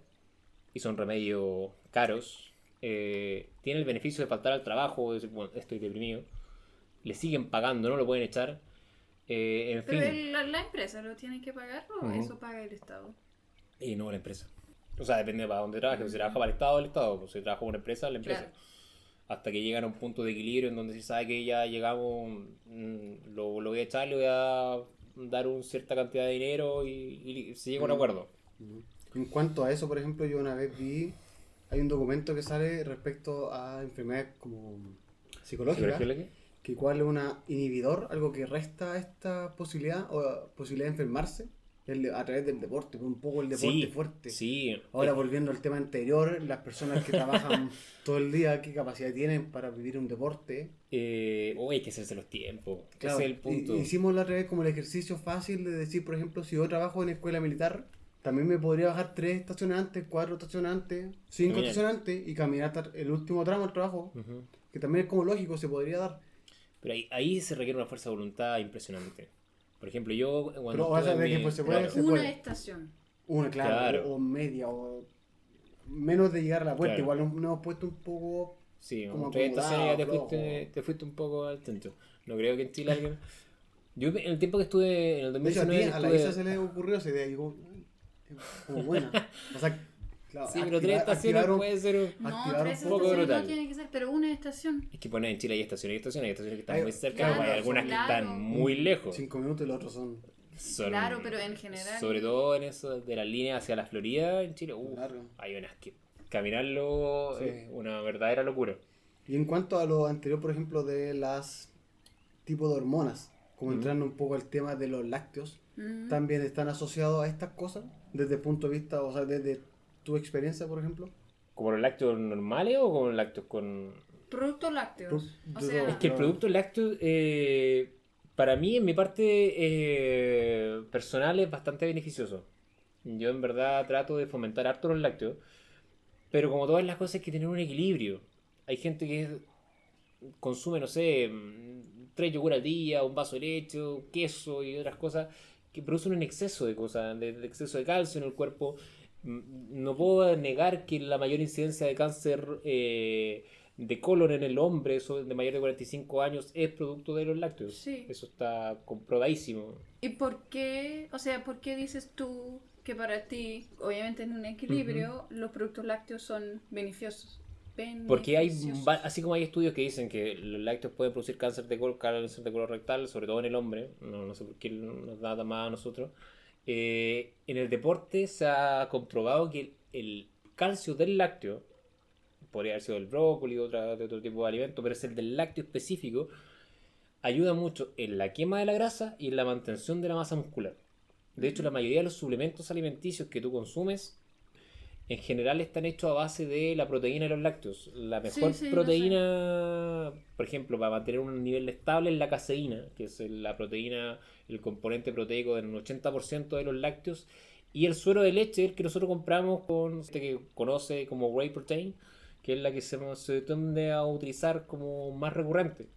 Speaker 2: Y son remedios caros. Eh, tiene el beneficio de faltar al trabajo, de decir, bueno, estoy deprimido. Le siguen pagando, no lo pueden echar. Eh, en
Speaker 1: Pero
Speaker 2: fin.
Speaker 1: el- la, la empresa lo tiene que pagar o eso paga el Estado.
Speaker 2: Y no la empresa. O sea, depende para dónde trabaje. Si trabaja para el Estado, el Estado. Pues, si trabaja para una empresa, la empresa.
Speaker 1: Claro.
Speaker 2: Hasta que llegan a un punto de equilibrio en donde se sabe que ya llegamos, mm, lo, lo voy a echar, le voy a dar una cierta cantidad de dinero y, y se llega a un acuerdo.
Speaker 3: En cuanto a eso, por ejemplo, yo una vez vi, hay un documento que sale respecto a enfermedades como psicológicas,
Speaker 2: ¿Psicología?
Speaker 3: que cuál es un inhibidor, algo que resta esta posibilidad o posibilidad de enfermarse el- a través del deporte, un poco el deporte
Speaker 2: Sí,
Speaker 3: fuerte.
Speaker 2: sí.
Speaker 3: Ahora volviendo al tema anterior, las personas que trabajan [LAUGHS] todo el día, ¿qué capacidad tienen para vivir un deporte?
Speaker 2: eh, oh, hay que hacerse los tiempos.
Speaker 3: Claro,
Speaker 2: Ese es el punto.
Speaker 3: hi- Hicimos la otra vez como el ejercicio fácil de decir, por ejemplo, si yo trabajo en escuela militar, también me podría bajar tres estaciones antes, cuatro estaciones antes, cinco
Speaker 2: Caminar.
Speaker 3: estaciones antes y caminar hasta el último tramo del trabajo,
Speaker 2: Ujú.
Speaker 3: que también es como lógico, se podría dar.
Speaker 2: Pero ahí, ahí se requiere una fuerza de voluntad impresionante. Por ejemplo, yo cuando
Speaker 3: Pero, o sea,
Speaker 2: estuve
Speaker 3: de
Speaker 2: en
Speaker 3: que,
Speaker 2: mi-
Speaker 3: pues, se puede
Speaker 2: claro,
Speaker 3: hacer-
Speaker 1: Una
Speaker 3: puede.
Speaker 1: estación.
Speaker 3: Una, claro,
Speaker 2: Claro.
Speaker 3: O, o media, o menos de llegar a la puerta,
Speaker 2: Claro.
Speaker 3: igual nos, hemos puesto un poco...
Speaker 2: Sí,
Speaker 3: como
Speaker 2: tres estaciones ya te fuiste, te fuiste un poco al centro. No creo que en Chile alguien... [LAUGHS] Yo en el tiempo que estuve en el
Speaker 3: De hecho, a, ti,
Speaker 2: 2019
Speaker 3: a la
Speaker 2: estuve-
Speaker 3: Isa se le ocurrió esa idea, digo, como buena. O sea, claro,
Speaker 2: Sí, pero tres estaciones puede ser un...
Speaker 1: No,
Speaker 3: Activar
Speaker 1: tres
Speaker 3: un
Speaker 2: poco brutal.
Speaker 1: no tiene que ser, pero una estación.
Speaker 2: Es que poner en Chile hay estaciones, hay estaciones, hay estaciones que están
Speaker 3: Hay-
Speaker 2: muy cerca,
Speaker 1: Claro,
Speaker 2: hay algunas
Speaker 1: claro.
Speaker 2: que están muy lejos.
Speaker 3: Cinco minutos y los otros son
Speaker 2: Son-
Speaker 1: Claro, pero en general-
Speaker 2: Sobre todo en eso de las líneas hacia la Florida en Chile, uf,
Speaker 3: largos.
Speaker 2: hay unas que caminarlo
Speaker 3: Sí.
Speaker 2: es una verdadera locura.
Speaker 3: Y en cuanto a lo anterior, por ejemplo, de las tipos de hormonas, como entrando un poco al tema de los lácteos,
Speaker 1: Mm.
Speaker 3: también están asociados a estas cosas, desde el punto de vista, o sea, desde tu experiencia, por ejemplo.
Speaker 2: ¿Como los lácteos normales o como los lácteos con...?
Speaker 1: Productos lácteos.
Speaker 3: Pro-
Speaker 1: O sea,
Speaker 2: Es que el producto lácteo, eh, para mí, en mi parte eh, personal, es bastante beneficioso. Yo en verdad trato de fomentar harto los lácteos, pero como todas las cosas hay que tener un equilibrio. Hay gente que consume, no sé, mm, tres yogur al día, un vaso de leche, queso y otras cosas que producen un exceso de cosas, de, de exceso de calcio en el cuerpo. Mm, No puedo negar que la mayor incidencia de cáncer eh, de colon en el hombre so- de mayor de 45 años es producto de los lácteos.
Speaker 1: Sí.
Speaker 2: Eso está comprobadísimo.
Speaker 1: ¿Y por qué, o sea, por qué dices tú que para ti, obviamente en un equilibrio, los productos lácteos son beneficiosos?
Speaker 2: Porque hay, así como hay estudios que dicen que los lácteos pueden producir cáncer de color, cáncer de color rectal, sobre todo en el hombre, no, no sé por qué nos da más a nosotros. eh, en el deporte se ha comprobado que el, el calcio del lácteo, podría haber sido del brócoli o otra, de otro tipo de alimento, pero es el del lácteo específico, ayuda mucho en la quema de la grasa y en la mantención de la masa muscular. De hecho, la mayoría de los suplementos alimenticios que tú consumes en general están hechos a base de la proteína de los lácteos. La mejor
Speaker 1: sí,
Speaker 2: proteína, por ejemplo, para mantener un nivel estable es la caseína, que es la proteína, el componente proteico del 80% de los lácteos. Y el suero de leche, el que nosotros compramos con este que conoce como whey protein, que es la que se, se tiende a utilizar como más recurrente.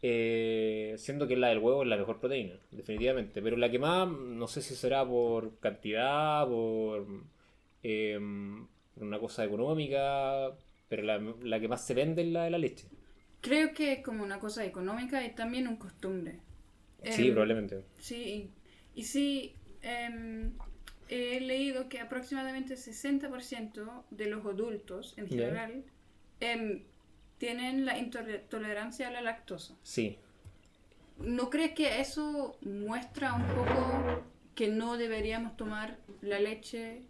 Speaker 2: Eh, siendo que la del huevo es la mejor proteína, definitivamente. Pero la que más, no sé si será por cantidad, por eh, una cosa económica, pero la, la que más se vende es la de la leche.
Speaker 1: Creo que es como una cosa económica y también un costumbre.
Speaker 2: Sí,
Speaker 1: Em,
Speaker 2: probablemente.
Speaker 1: Sí, y, y sí, em, he leído que aproximadamente 60% de los adultos en general tienen la intolerancia a la lactosa.
Speaker 2: Sí,
Speaker 1: ¿No crees que eso muestra un poco que no deberíamos tomar la leche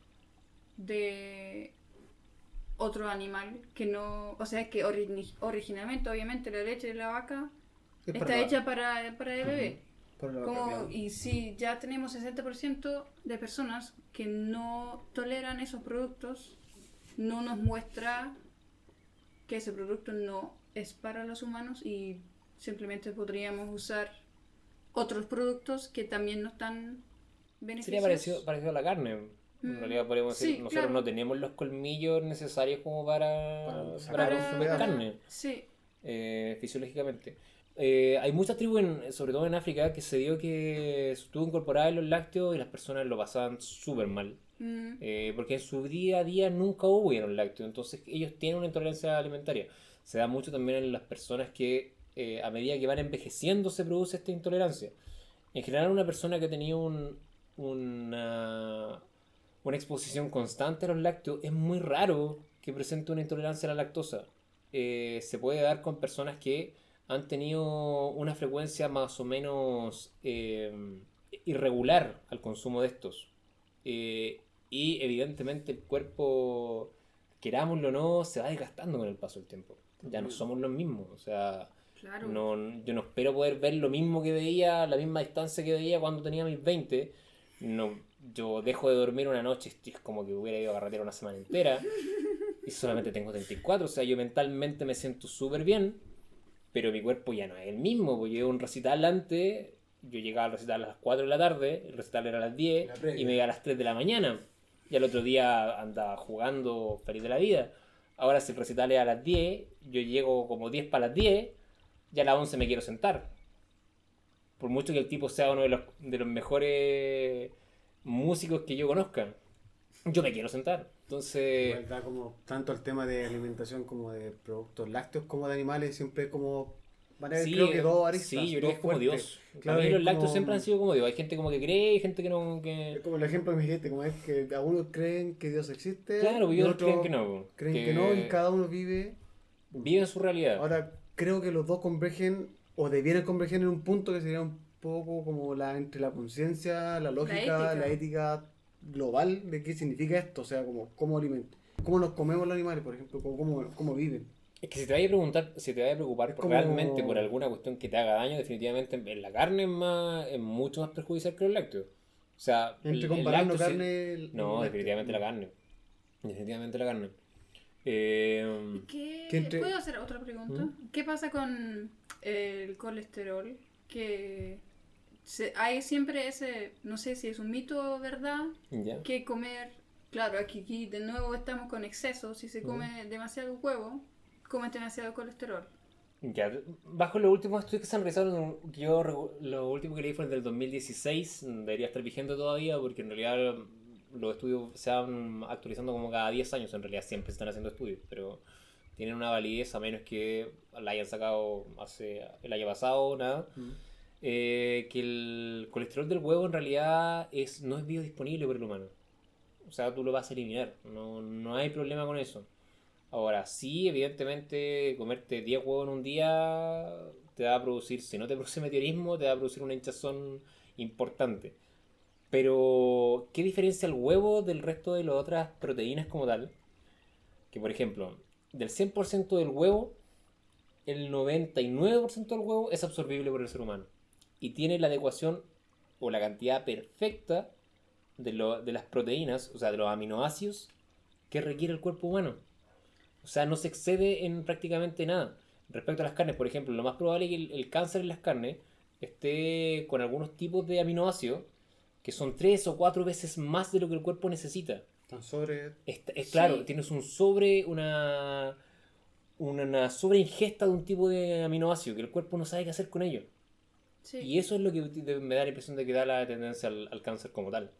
Speaker 1: de otro animal? Que no, o sea, que ori- originalmente, obviamente, la leche de la vaca
Speaker 3: Es
Speaker 1: está
Speaker 3: para-
Speaker 1: hecha para, para el bebé.
Speaker 3: para la
Speaker 1: Como- y si ya tenemos 60% de personas que no toleran esos productos, no nos muestra que ese producto no es para los humanos y simplemente podríamos usar otros productos que también no están beneficiosos.
Speaker 2: sería parecido, parecido a la carne. En
Speaker 1: Mm,
Speaker 2: realidad podríamos decir,
Speaker 1: sí,
Speaker 2: nosotros
Speaker 1: claro.
Speaker 2: no tenemos los colmillos necesarios como para,
Speaker 3: Para
Speaker 2: para consumir carne.
Speaker 1: Sí,
Speaker 2: eh, fisiológicamente. Eh, hay muchas tribus, en- sobre todo en África, que se dio que estuvo incorporada en los lácteos y las personas lo pasaban súper mal.
Speaker 1: mm,
Speaker 2: Eh, porque en su día a día nunca hubieron lácteos, entonces ellos tienen una intolerancia alimentaria. Se da mucho también en las personas que eh, a medida que van envejeciendo se produce esta intolerancia. En general una persona que ha tenido un- una, una exposición constante a los lácteos es muy raro que presente una intolerancia a la lactosa. Eh, se puede dar con personas que han tenido una frecuencia más o menos eh, irregular al consumo de estos. Eh, y evidentemente el cuerpo, querámoslo o no, se va desgastando con el paso del tiempo. Ya no somos los mismos. O sea,
Speaker 1: claro.
Speaker 2: no, yo no espero poder ver lo mismo que veía, la misma distancia que veía cuando tenía mis 20. No, yo dejo de dormir una noche es como que hubiera ido a carretera una semana entera. Y solamente tengo 34. O sea, yo mentalmente me siento súper bien. Pero mi cuerpo ya no es el mismo. Porque yo un recital antes. Yo llegaba al recital a las 4 de la tarde. El recital era a las 10.
Speaker 3: La.
Speaker 2: Y me iba a las 3 de la mañana. Y al otro día andaba jugando feliz de la vida. Ahora si el recital es a las 10. Yo llego como 10 para las 10. Ya a las 11 me quiero sentar. Por mucho que el tipo sea uno de los, de los mejores músicos que yo conozca. Yo me quiero sentar. Entonces...
Speaker 3: Da como tanto el tema de alimentación como de productos lácteos como de animales, siempre como Van a haber
Speaker 2: Sí,
Speaker 3: creo que
Speaker 2: eh,
Speaker 3: dos aristas.
Speaker 2: Sí, yo creo que es como. Dios.
Speaker 3: Claro,
Speaker 2: mí
Speaker 3: es
Speaker 2: los lácteos siempre han sido como Dios. Hay gente como que cree y gente que no.
Speaker 3: Es
Speaker 2: Que...
Speaker 3: como el ejemplo que me dijiste, como es que algunos creen que Dios existe.
Speaker 2: Claro,
Speaker 3: y
Speaker 2: y otros creen que no.
Speaker 3: Creen que... no y cada uno vive.
Speaker 2: Viven su realidad.
Speaker 3: Ahora, creo que los dos convergen o debieran converger en un punto que sería un poco como la entre la conciencia, la lógica, la
Speaker 1: ética.
Speaker 3: ética. global de qué significa esto. O sea, como cómo alimentar. Cómo nos comemos los animales, por ejemplo, cómo, cómo, cómo viven.
Speaker 2: Es que si te vayas a preguntar, si te vayas a preocupar
Speaker 3: Es
Speaker 2: por-
Speaker 3: como-
Speaker 2: realmente por alguna cuestión que te haga daño, definitivamente en la carne es más es mucho más perjudicial que los lácteos. O sea,
Speaker 3: Entre comparando
Speaker 2: lácteo sí-
Speaker 3: carne. el-
Speaker 2: No,
Speaker 3: el-
Speaker 2: definitivamente la carne. Definitivamente la carne. Eh,
Speaker 1: ¿Qué... ¿Puedo hacer otra pregunta? ¿Qué pasa con el colesterol? Que se- hay siempre ese, no sé si es un mito o verdad,
Speaker 2: ya.
Speaker 1: que comer, claro, aquí, aquí de nuevo estamos con exceso, si se come demasiado huevo, comes demasiado colesterol.
Speaker 2: Ya, bajo los últimos estudios que se han realizado, yo lo último que leí fue el del 2016, debería estar vigente todavía porque en realidad los estudios se van actualizando como cada 10 años, en realidad siempre se están haciendo estudios, pero tienen una validez a menos que la hayan sacado hace el año pasado, nada.
Speaker 3: Mm.
Speaker 2: Eh, que el colesterol del huevo en realidad es, no es biodisponible por el humano. O sea, tú lo vas a eliminar, no, no hay problema con eso. Ahora, sí, evidentemente, comerte 10 huevos en un día te va a producir, si no te [LAUGHS] produce meteorismo, te va a producir una hinchazón importante. Pero, ¿qué diferencia el huevo del resto de las otras proteínas como tal? Que, por ejemplo, del 100% del huevo, el 99% del huevo es absorbible por el ser humano. Y tiene la adecuación o la cantidad perfecta de, lo- de las proteínas, o sea, de los aminoácidos que requiere el cuerpo humano. O sea, no se excede en prácticamente nada. Respecto a las carnes, por ejemplo, lo más probable es que el, el cáncer en las carnes esté con algunos tipos de aminoácidos que son tres o cuatro veces más de lo que el cuerpo necesita.
Speaker 3: Están sobre.
Speaker 2: Es, es
Speaker 1: Sí.
Speaker 2: claro, tienes un sobre, una, una, una sobreingesta de un tipo de aminoácido que el cuerpo no sabe qué hacer con ellos.
Speaker 1: Sí.
Speaker 2: Y eso es lo que me da la impresión de que da la tendencia al, al cáncer como tal.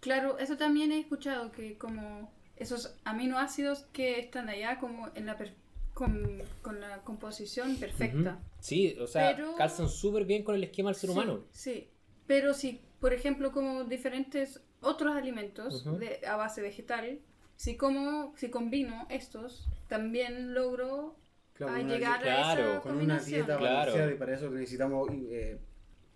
Speaker 1: Claro, eso también he escuchado, que como esos aminoácidos que están allá como en la per- con, con la composición perfecta.
Speaker 2: Sí, o sea,
Speaker 1: Pero-
Speaker 2: calzan súper bien con el esquema del ser
Speaker 1: Sí,
Speaker 2: humano.
Speaker 1: Sí, pero si, por ejemplo, como diferentes otros alimentos de, a base vegetal, si como, si combino estos, también logro
Speaker 3: Claro,
Speaker 1: a
Speaker 3: una
Speaker 1: llegar
Speaker 2: claro,
Speaker 1: a esa
Speaker 3: con una dieta
Speaker 2: Claro.
Speaker 3: balanceada y para eso necesitamos eh,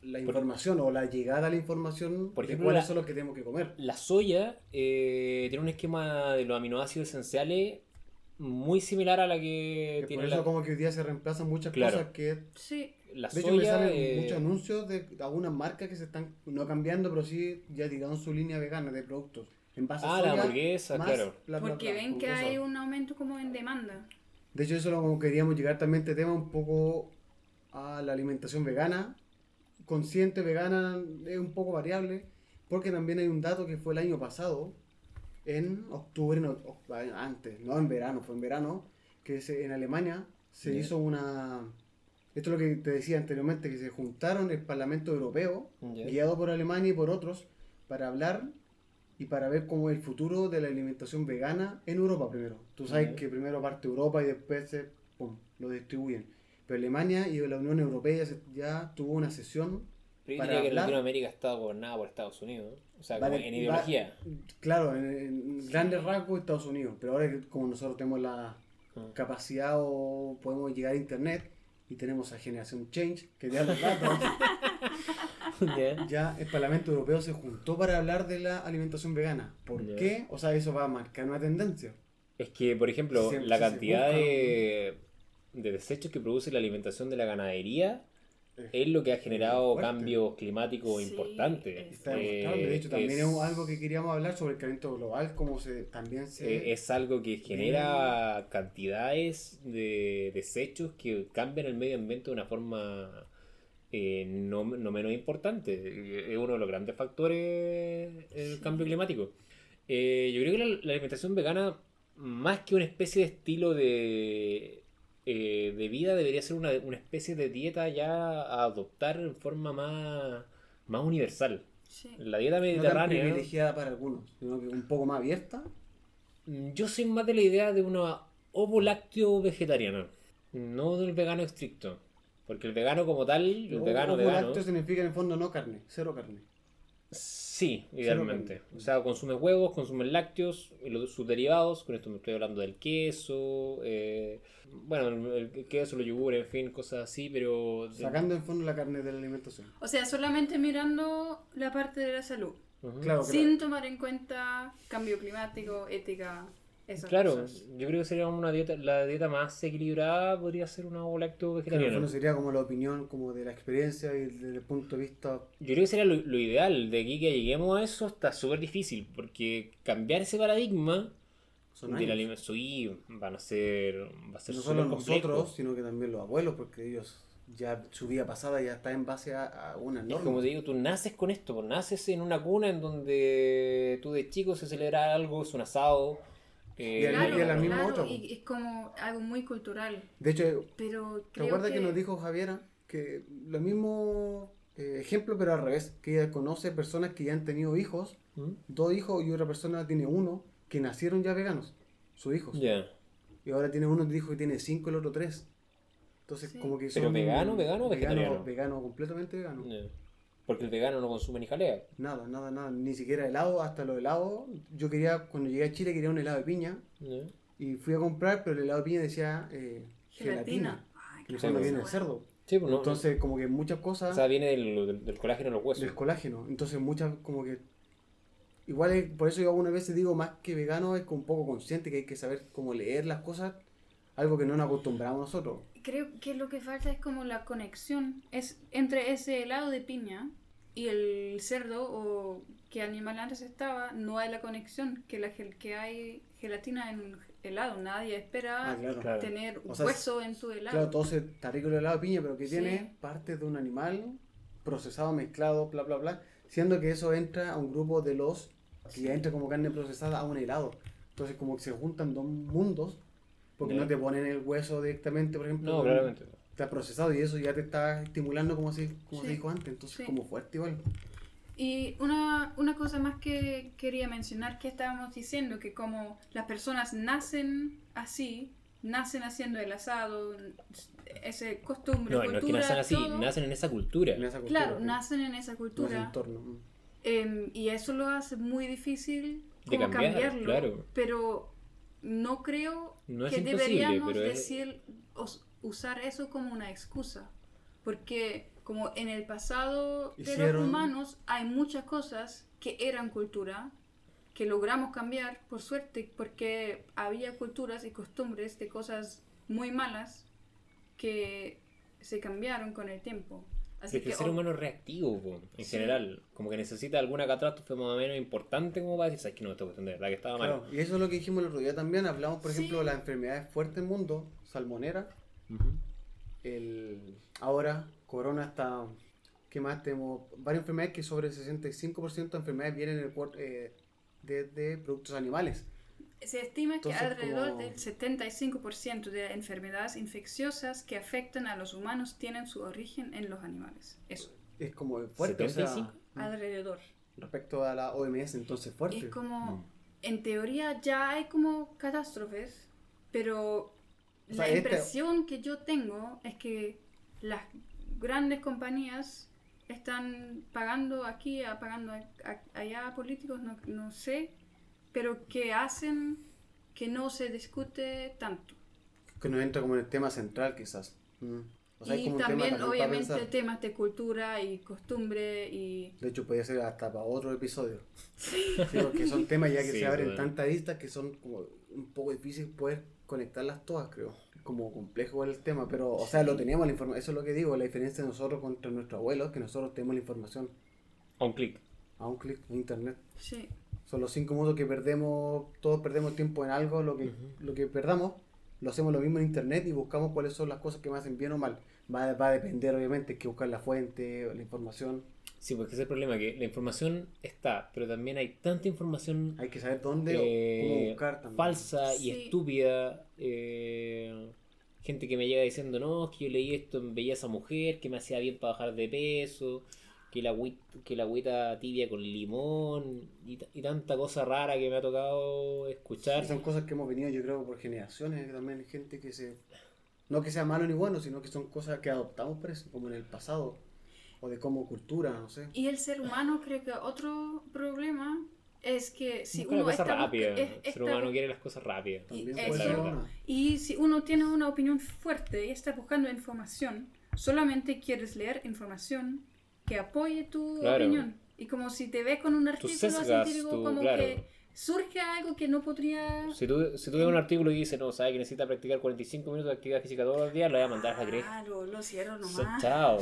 Speaker 3: la información o la llegada a la información
Speaker 2: Por
Speaker 3: de
Speaker 2: ejemplo,
Speaker 3: cuáles
Speaker 2: la-
Speaker 3: son los que tenemos que comer.
Speaker 2: La soya eh, tiene un esquema de los aminoácidos esenciales muy similar a la que
Speaker 3: Que
Speaker 2: tiene
Speaker 3: por eso
Speaker 2: la,
Speaker 3: como que hoy día se reemplazan muchas
Speaker 2: Claro.
Speaker 3: cosas que...
Speaker 1: Sí,
Speaker 2: la
Speaker 3: De hecho me salen
Speaker 2: eh,
Speaker 3: muchos anuncios de algunas marcas que se están no cambiando, pero sí ya tiraron su línea vegana de productos. En base a
Speaker 2: Ah, la
Speaker 3: soya,
Speaker 2: hamburguesa,
Speaker 3: más
Speaker 2: claro.
Speaker 3: bla, bla,
Speaker 1: porque
Speaker 3: bla,
Speaker 1: ven que hay un aumento como en demanda.
Speaker 3: De hecho, eso lo queríamos llegar también este tema un poco a la alimentación vegana. Consciente, vegana, es un poco variable, porque también hay un dato que fue el año pasado, en octubre, no, antes, no en verano, fue en verano, que se- en Alemania se hizo una... Esto es lo que te decía anteriormente, que se juntaron el Parlamento Europeo, guiado por Alemania y por otros, para hablar y para ver cómo es el futuro de la alimentación vegana en Europa primero. Tú sabes que primero parte Europa y después se, pum, lo distribuyen. Pero Alemania y la Unión Europea ya, tuvo una sesión,
Speaker 2: Pero yo
Speaker 3: para
Speaker 2: diría que
Speaker 3: hablar-
Speaker 2: Latinoamérica está gobernada por Estados Unidos. ¿no? O sea, como
Speaker 3: Vale,
Speaker 2: en
Speaker 3: va-
Speaker 2: ideología.
Speaker 3: claro, en, en grandes rasgos Estados Unidos, pero ahora que como nosotros tenemos la
Speaker 2: Ah.
Speaker 3: capacidad o podemos llegar a Internet y tenemos a Generación Change, que ya los datos, [LAUGHS] [LAUGHS]
Speaker 2: Ya.
Speaker 3: ya el Parlamento Europeo se juntó para hablar de la alimentación vegana. ¿Por qué? O sea, eso va a marcar una tendencia.
Speaker 2: Es que, por ejemplo,
Speaker 3: Siempre
Speaker 2: la cantidad de, de desechos que produce la alimentación de la ganadería es lo que ha generado cambios climáticos
Speaker 1: Sí,
Speaker 2: importantes.
Speaker 3: Está
Speaker 2: Eh.
Speaker 3: De hecho, también es,
Speaker 2: es-
Speaker 3: algo que queríamos hablar sobre el calentamiento global, cómo se también se...
Speaker 2: eh, es algo que genera cantidades de desechos que cambian el medio ambiente de una forma eh, no, no menos importante. Es uno de los grandes factores el
Speaker 1: Sí.
Speaker 2: cambio climático. Eh, yo creo que la, la alimentación vegana, más que una especie de estilo de, eh, de vida, debería ser una, una especie de dieta ya a adoptar en forma más, más universal.
Speaker 1: Sí.
Speaker 2: La dieta
Speaker 3: no tan
Speaker 2: mediterránea.
Speaker 3: privilegiada para algunos, sino que un poco más abierta.
Speaker 2: Mm, Yo soy más de la idea de una ovo lácteo vegetariana, no del vegano estricto. Porque el vegano como tal, el
Speaker 3: O-
Speaker 2: vegano,
Speaker 3: ovo
Speaker 2: vegano,
Speaker 3: lácteo significa en el fondo no carne, cero carne.
Speaker 2: sí, idealmente.
Speaker 3: carne.
Speaker 2: O sea, consume huevos, consume lácteos y los, sus derivados. Con esto me estoy hablando del queso, eh, bueno, el, el queso, los yogures, en fin, cosas así, pero...
Speaker 3: Sacando en fondo la carne de la alimentación.
Speaker 1: O sea, solamente mirando la parte de la salud,
Speaker 2: Ujú.
Speaker 3: Claro,
Speaker 1: sin tomar en cuenta cambio climático, ética, esas
Speaker 2: Claro,
Speaker 1: cosas.
Speaker 2: yo creo que sería una dieta, la dieta más equilibrada podría ser una ovo lacto
Speaker 3: Claro,
Speaker 2: vegetariana.
Speaker 3: fondo sería como la opinión como de la experiencia y desde el punto de vista
Speaker 2: Yo creo que sería lo, lo ideal. De aquí que lleguemos a eso está súper difícil. Porque cambiar ese paradigma
Speaker 3: son
Speaker 2: de la
Speaker 3: años.
Speaker 2: alimentación sí, van a ser. Va a ser
Speaker 3: no solo
Speaker 2: complejo.
Speaker 3: nosotros, sino que también los abuelos, porque ellos ya su vida pasada ya está en base a, a una
Speaker 2: Es
Speaker 3: norma.
Speaker 2: como te digo, tú naces con esto, pues, naces en una cuna en donde tú de chico se celebra algo, es un asado. Eh,
Speaker 3: Y al-
Speaker 1: Claro,
Speaker 3: y a la misma
Speaker 1: claro,
Speaker 3: otra,
Speaker 1: y es como algo muy cultural.
Speaker 3: De hecho,
Speaker 1: Pero
Speaker 3: ¿te acuerdas
Speaker 1: que,
Speaker 3: que... nos dijo Javiera que lo mismo eh, ejemplo, pero al revés? Que ella conoce personas que ya han tenido hijos,
Speaker 2: ¿Mm?
Speaker 3: dos hijos y otra persona tiene uno, que nacieron ya veganos, sus hijos.
Speaker 2: Ya.
Speaker 3: Y ahora tiene uno que dijo que tiene cinco, el otro tres. Entonces,
Speaker 1: Sí.
Speaker 3: como que
Speaker 2: ¿Pero
Speaker 3: son
Speaker 2: vegano, vegano o vegetariano?
Speaker 3: Vegano, completamente vegano.
Speaker 2: Ya. Porque el vegano no consume ni jalea.
Speaker 3: Nada, nada, nada. Ni siquiera helado, hasta los helados. Yo quería, cuando llegué a Chile, quería un helado de piña.
Speaker 2: Ya.
Speaker 3: Y fui a comprar, pero el helado de piña decía eh, gelatina.
Speaker 1: Gelatina. Ay,
Speaker 3: Que
Speaker 2: Sí,
Speaker 3: viene del cerdo.
Speaker 2: Sí, pues no.
Speaker 3: Entonces, como que muchas cosas
Speaker 2: o sea, viene del, del, del colágeno en los huesos.
Speaker 3: del colágeno. Entonces, muchas, como que. Igual, es- por eso yo algunas veces digo, más que vegano, es como un poco consciente que hay que saber cómo leer las cosas. Algo que no nos acostumbramos nosotros.
Speaker 1: Creo que lo que falta es como la conexión es entre ese helado de piña y el cerdo o qué animal antes estaba, no hay la conexión que la gel- que hay gelatina en un helado. Nadie espera
Speaker 3: Ah, claro.
Speaker 2: Claro.
Speaker 1: tener un
Speaker 3: O sea,
Speaker 1: hueso en tu helado.
Speaker 3: Claro, todo se está rico el helado de piña, pero que
Speaker 1: Sí.
Speaker 3: tiene partes de un animal procesado, mezclado, bla, bla, bla. Siendo que eso entra a un grupo de los que ya entra como carne procesada a un helado. Entonces, como que se juntan dos mundos, porque no te ponen el hueso directamente, por ejemplo.
Speaker 2: No,
Speaker 3: con-
Speaker 2: claramente.
Speaker 3: Está procesado y eso ya te está estimulando como se, como
Speaker 1: Sí.
Speaker 3: se dijo antes. Entonces,
Speaker 1: Sí.
Speaker 3: como fuerte igual.
Speaker 1: Y una, una cosa más que quería mencionar que estábamos diciendo, que como las personas nacen así, nacen haciendo el asado, ese costumbre,
Speaker 2: No, no es que
Speaker 1: cultura,
Speaker 2: nacen así,
Speaker 1: todo,
Speaker 2: nacen en esa cultura.
Speaker 3: En esa cultura,
Speaker 1: Claro,
Speaker 3: ¿no?
Speaker 1: nacen en esa
Speaker 3: En ese
Speaker 1: cultura.
Speaker 3: entorno. mm.
Speaker 1: em, y eso lo hace muy difícil
Speaker 2: De
Speaker 1: como
Speaker 2: cambiar,
Speaker 1: cambiarlo.
Speaker 2: claro.
Speaker 1: Pero no creo
Speaker 2: No
Speaker 1: que deberíamos
Speaker 2: pero es-
Speaker 1: decir, usar eso como una excusa. Porque como en el pasado de
Speaker 3: Hicieron-
Speaker 1: los humanos hay muchas cosas que eran cultura, que logramos cambiar, por suerte, porque había culturas y costumbres de cosas muy malas que se cambiaron con el tiempo. Así
Speaker 2: Es que el ser humano es reactivo, po, en
Speaker 1: Sí.
Speaker 2: general. Como que necesita alguna catástrofe más o menos importante como para decir, ¿sabes que no? Esta cuestión de verdad que estaba mal.
Speaker 3: Claro, y eso es lo que dijimos el otro día también. Hablamos, por
Speaker 1: Sí.
Speaker 3: ejemplo, de las enfermedades fuertes del mundo, salmonera.
Speaker 2: Ujú.
Speaker 3: El, ahora, corona está. ¿Qué más? Tenemos varias enfermedades que sobre el 65% de enfermedades vienen del cuer- eh, de, de productos animales.
Speaker 1: Se estima que
Speaker 3: Entonces,
Speaker 1: alrededor
Speaker 3: como-
Speaker 1: del 75% de enfermedades infecciosas que afectan a los humanos tienen su origen en los animales. Eso,
Speaker 3: Es como fuerte, o sea,
Speaker 2: 75.
Speaker 1: alrededor.
Speaker 3: respecto a la OMS, entonces fuerte.
Speaker 1: Es como,
Speaker 2: Mm.
Speaker 1: en teoría ya hay como catástrofes, pero
Speaker 3: O sea,
Speaker 1: la
Speaker 3: este-
Speaker 1: impresión que yo tengo es que las grandes compañías están pagando aquí, pagando a- a- allá a políticos, no, no sé, pero que hacen que no se discute tanto.
Speaker 3: Que nos entra como en el tema central, quizás. Mm. O sea, hay
Speaker 1: y
Speaker 3: como un tema
Speaker 1: también,
Speaker 3: para
Speaker 1: obviamente, temas de cultura y costumbre y...
Speaker 3: De hecho, podría ser hasta para otro episodio. Sí, porque son [LAUGHS] temas ya que
Speaker 2: Sí,
Speaker 3: se abren
Speaker 2: bueno.
Speaker 3: tantas vistas que son como un poco difícil poder conectarlas todas, creo. Como complejo el tema, pero, o sea, lo teníamos la información. Eso es lo que digo, la diferencia de nosotros contra nuestros abuelos, es que nosotros tenemos la información
Speaker 2: A un clic.
Speaker 3: a un clic en internet.
Speaker 1: Sí,
Speaker 3: Son los cinco minutos que perdemos, todos perdemos tiempo en algo, lo que, lo que perdamos, lo hacemos lo mismo en internet y buscamos cuáles son las cosas que me hacen bien o mal. Va, va a depender, obviamente, hay que buscar la fuente, la información.
Speaker 2: Sí, porque ese es el problema, que la información está, pero también hay tanta información
Speaker 3: Hay que saber dónde o
Speaker 2: eh,
Speaker 3: cómo buscar también.
Speaker 2: falsa
Speaker 1: Sí.
Speaker 2: y estúpida. eh, gente que me llega diciendo, no, es que yo leí esto en Belleza Mujer, que me hacía bien para bajar de peso, que la, agüita, que la agüita tibia con limón y, y tanta cosa rara que me ha tocado escuchar.
Speaker 3: Son cosas que hemos venido, yo creo, por generaciones, también hay gente que se No que sea malo ni bueno, sino que son cosas que adoptamos, parece, como en el pasado. O de como cultura, no sé.
Speaker 1: Y el ser humano creo que otro problema es que si
Speaker 2: Busca
Speaker 1: uno está
Speaker 2: rápida.
Speaker 1: es-
Speaker 2: El ser
Speaker 1: está
Speaker 2: humano quiere las cosas rápidas.
Speaker 3: También
Speaker 1: Y
Speaker 3: puede
Speaker 1: eso-. Y si uno tiene una opinión fuerte y está buscando información, solamente quieres leer información que apoye tu
Speaker 2: Claro.
Speaker 1: opinión. Y como si te ves con un artículo
Speaker 2: sesgas
Speaker 1: científico,
Speaker 2: tu-
Speaker 1: como
Speaker 2: claro.
Speaker 1: que surge algo que no podría...
Speaker 2: Si tú, si tú ves un artículo y dices, no, sabes que necesita practicar 45 minutos de actividad física todos los días, lo voy a mandar a Greg.
Speaker 1: Claro, lo cierro
Speaker 2: So-
Speaker 1: nomás.
Speaker 2: Chao.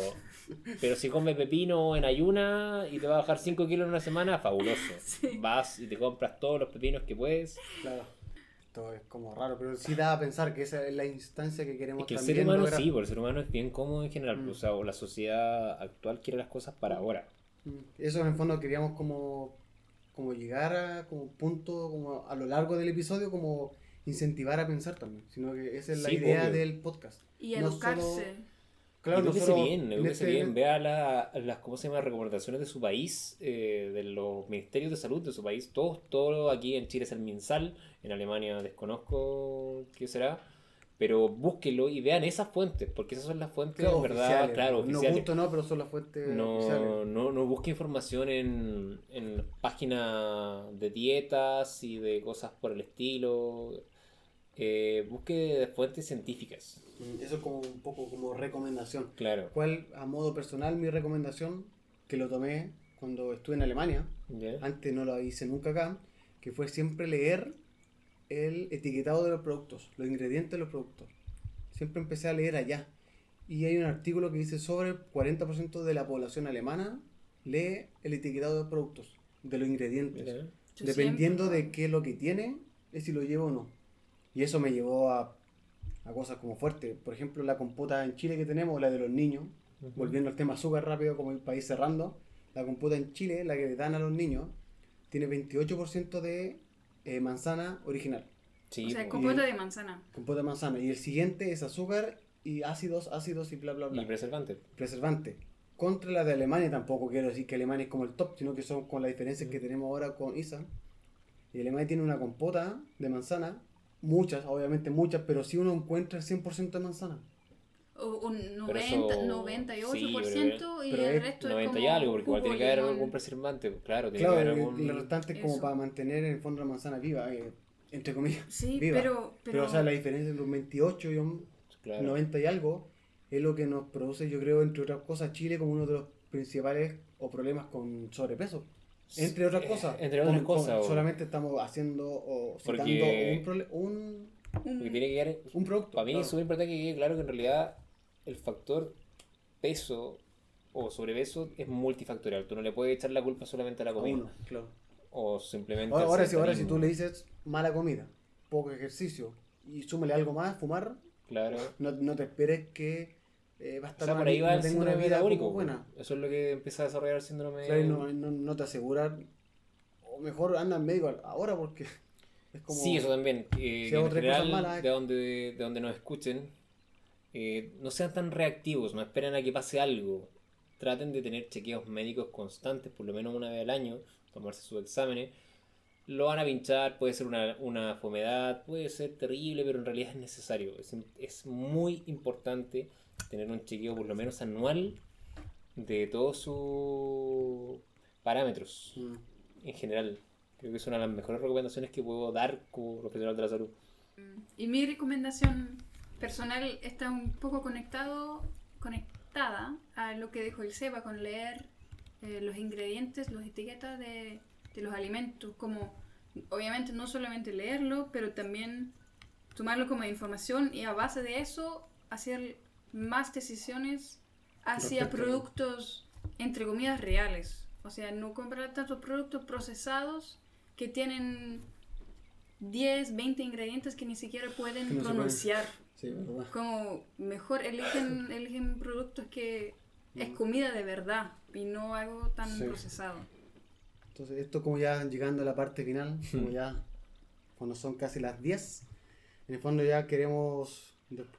Speaker 2: Pero si comes pepino en ayuna y te va a bajar 5 kilos en una semana, fabuloso. [LAUGHS]
Speaker 1: Sí.
Speaker 2: Vas y te compras todos los pepinos que puedes.
Speaker 3: Claro. Esto es como raro, pero sí da a pensar que esa es la instancia que queremos
Speaker 2: Es que el
Speaker 3: también
Speaker 2: ser humano
Speaker 3: lograr.
Speaker 2: sí, porque el ser humano es bien cómodo en general.
Speaker 3: Mm.
Speaker 2: O sea, o la sociedad actual quiere las cosas para ahora.
Speaker 3: Mm. Eso en el fondo queríamos como, como llegar a como punto, como a lo largo del episodio, como incentivar a pensar también. Sino que esa es la
Speaker 2: Sí,
Speaker 3: idea
Speaker 2: obvio.
Speaker 3: del podcast.
Speaker 1: Y
Speaker 3: No
Speaker 1: educarse.
Speaker 3: solo- Claro,
Speaker 2: edúquese
Speaker 3: nosotros
Speaker 2: bien,
Speaker 3: este-
Speaker 2: bien. Vea la- las, ¿cómo se llama? recomendaciones de su país, eh, de los ministerios de salud de su país. Todos, todo aquí en Chile es el MinSal, en Alemania desconozco qué será. Pero búsquenlo y vean esas fuentes, porque esas son las fuentes,
Speaker 3: Claro,
Speaker 2: verdad,
Speaker 3: oficiales.
Speaker 2: claro,
Speaker 3: No
Speaker 2: oficiales.
Speaker 3: gusto no, pero son las fuentes
Speaker 2: No,
Speaker 3: oficiales.
Speaker 2: no, no busque información en, en páginas de dietas y de cosas por el estilo. Eh, busque fuentes científicas.
Speaker 3: Mm, Eso es como un poco como recomendación.
Speaker 2: Claro.
Speaker 3: ¿Cuál, a modo personal, mi recomendación, que lo tomé cuando estuve en Alemania,
Speaker 2: ¿Ya?
Speaker 3: antes no lo hice nunca acá, que fue siempre leer el etiquetado de los productos, los ingredientes de los productos. Siempre empecé a leer allá. Y hay un artículo que dice sobre el 40% de la población alemana lee el etiquetado de los productos, de los ingredientes.
Speaker 2: Mira.
Speaker 3: Dependiendo
Speaker 1: siempre-
Speaker 3: de qué es lo que tiene, es si lo llevo o no. Y eso me llevó a, a cosas como fuertes. Por ejemplo, la compota en Chile que tenemos, la de los niños, volviendo al tema azúcar rápido, como el país cerrando, la compota en Chile, la que le dan a los niños, tiene 28% de eh, manzana original,
Speaker 2: Sí,
Speaker 1: O sea,
Speaker 2: po.
Speaker 1: compota de manzana.
Speaker 3: compota de manzana. Y el siguiente es azúcar y ácidos, ácidos y bla, bla, bla.
Speaker 2: y preservante.
Speaker 3: Preservante. Contra la de Alemania tampoco quiero decir que Alemania es como el top, sino que son con las diferencias que tenemos ahora con ISA. Y Alemania tiene una compota de manzana, muchas, obviamente muchas, pero si uno encuentra el 100% de manzana.
Speaker 1: O un
Speaker 2: Pero
Speaker 1: 90,
Speaker 2: eso-
Speaker 1: 98% y
Speaker 3: pero
Speaker 1: el
Speaker 3: es
Speaker 1: resto
Speaker 2: 90
Speaker 1: es como
Speaker 2: y algo, porque igual tiene que haber algún preservante. Claro, tiene
Speaker 3: Claro,
Speaker 2: que haber algún.
Speaker 3: y el restante es como
Speaker 1: Eso.
Speaker 3: para mantener en el fondo la manzana viva, eh, entre comillas.
Speaker 1: Sí, [LAUGHS]
Speaker 3: viva.
Speaker 1: pero, pero,
Speaker 3: Pero, o sea, la diferencia entre un 28 y un
Speaker 2: Claro.
Speaker 3: 90 y algo es lo que nos produce, yo creo, entre otras cosas, Chile como uno de los principales o problemas con sobrepeso. Entre otras
Speaker 2: Eh,
Speaker 3: cosas.
Speaker 2: Entre otras
Speaker 3: Con- con-
Speaker 2: cosas. o-
Speaker 3: solamente estamos haciendo o citando
Speaker 2: Porque-
Speaker 3: un, un,
Speaker 1: un-
Speaker 2: Porque tiene que quedar.
Speaker 3: un producto.
Speaker 2: Para mí
Speaker 3: claro.
Speaker 2: es súper importante que quede claro que en realidad el factor peso o sobrepeso es multifactorial. Tú no le puedes echar la culpa solamente a la comida.
Speaker 3: uno, claro.
Speaker 2: O simplemente.
Speaker 3: Ahora, ahora, si, ahora si tú le dices mala comida, poco ejercicio y súmale algo más, fumar,
Speaker 2: Claro.
Speaker 3: no, no te esperes que eh, va a
Speaker 2: O
Speaker 3: estar
Speaker 2: sea,
Speaker 3: mal
Speaker 2: por ahí va
Speaker 3: no
Speaker 2: el
Speaker 3: tengo una vida
Speaker 2: metabólico.
Speaker 3: buena.
Speaker 2: Eso es lo que empieza a desarrollar el síndrome.
Speaker 3: Claro, no, no, no te asegurar, o mejor anda en médico ahora porque [LAUGHS] es como...
Speaker 2: Sí, eso también.
Speaker 3: Si
Speaker 2: en general,
Speaker 3: malas,
Speaker 2: de donde, de donde nos escuchen, eh, no sean tan reactivos, no esperen a que pase algo. Traten de tener chequeos médicos constantes, por lo menos una vez al año, tomarse sus exámenes. Lo van a pinchar, puede ser una, una fomedad, puede ser terrible, pero en realidad es necesario. Es, es muy importante tener un chequeo por lo menos anual de todos sus parámetros
Speaker 3: Mm.
Speaker 2: en general. Creo que es una de las mejores recomendaciones que puedo dar como profesional de la salud.
Speaker 1: Y mi recomendación personal está un poco conectado, conectada a lo que dijo el Seba con leer eh, los ingredientes, las etiquetas de, de los alimentos, como obviamente no solamente leerlo, pero también tomarlo como información y a base de eso hacer más decisiones hacia productos entre comillas reales. O sea, no comprar tantos productos procesados que tienen 10, 20 ingredientes que ni siquiera pueden
Speaker 3: no
Speaker 1: pronunciar.
Speaker 3: Sí, verdad.
Speaker 1: Como mejor eligen, [LAUGHS] eligen productos que es comida de verdad y no algo tan
Speaker 3: Sí.
Speaker 1: procesado.
Speaker 3: Entonces, esto como ya llegando a la parte final, como ya cuando son casi las 10, en el fondo ya queremos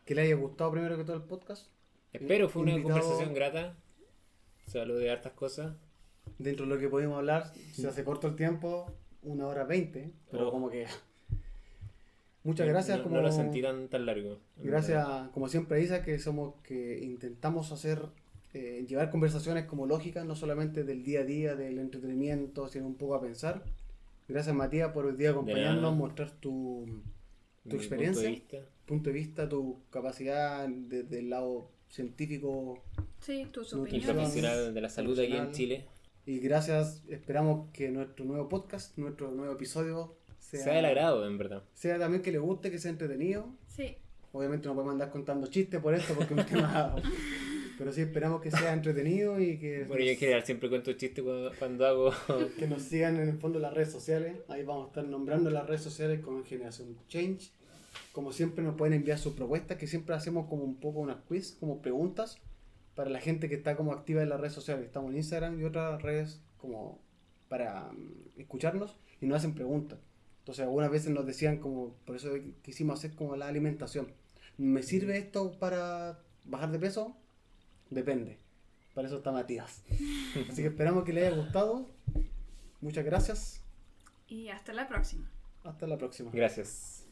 Speaker 3: que le haya gustado primero que todo el podcast.
Speaker 2: Espero fue una
Speaker 3: Invitado-
Speaker 2: conversación grata. Se habló de hartas cosas.
Speaker 3: Dentro de lo que pudimos hablar, se hace corto el tiempo, una hora veinte, pero
Speaker 2: Oh.
Speaker 3: como que Muchas
Speaker 2: No-
Speaker 3: gracias.
Speaker 2: no,
Speaker 3: como...
Speaker 2: no lo sentí tan, tan largo.
Speaker 3: Gracias, como siempre, Isa, que somos que intentamos hacer, eh, llevar conversaciones como lógicas, no solamente del día a día, del entretenimiento, sino un poco a pensar. Gracias, Matías, por hoy día acompañarnos, mostrar tu, tu experiencia.
Speaker 2: punto de vista.
Speaker 3: punto de vista, tu capacidad desde el lado científico.
Speaker 1: Sí, tus
Speaker 2: profesional de la salud aquí en. Chile.
Speaker 3: Y gracias, esperamos que nuestro nuevo podcast, nuestro nuevo episodio, sea,
Speaker 2: Sea del agrado, en verdad.
Speaker 3: sea también que le guste, que sea entretenido.
Speaker 1: Sí.
Speaker 3: Obviamente no podemos andar contando chistes por esto porque es un tema... [LAUGHS] Pero sí esperamos que sea entretenido y que,
Speaker 2: Bueno, yo en
Speaker 3: nos,
Speaker 2: general siempre cuento chistes cuando, cuando hago. [LAUGHS]
Speaker 3: que nos sigan en el fondo las redes sociales. Ahí vamos a estar nombrando las redes sociales con Generación Change. Como siempre nos pueden enviar sus propuestas, que siempre hacemos como un poco unas quiz, como preguntas para la gente que está como activa en las redes sociales. Estamos en Instagram y otras redes como para mm, escucharnos y nos hacen preguntas. Entonces algunas veces nos decían como, por eso quisimos hacer como la alimentación. ¿Me sirve esto para bajar de peso? Depende. Para eso está Matías. [LAUGHS] Así que esperamos que les haya gustado. Muchas gracias.
Speaker 1: Y hasta la próxima.
Speaker 3: Hasta la próxima.
Speaker 2: Gracias.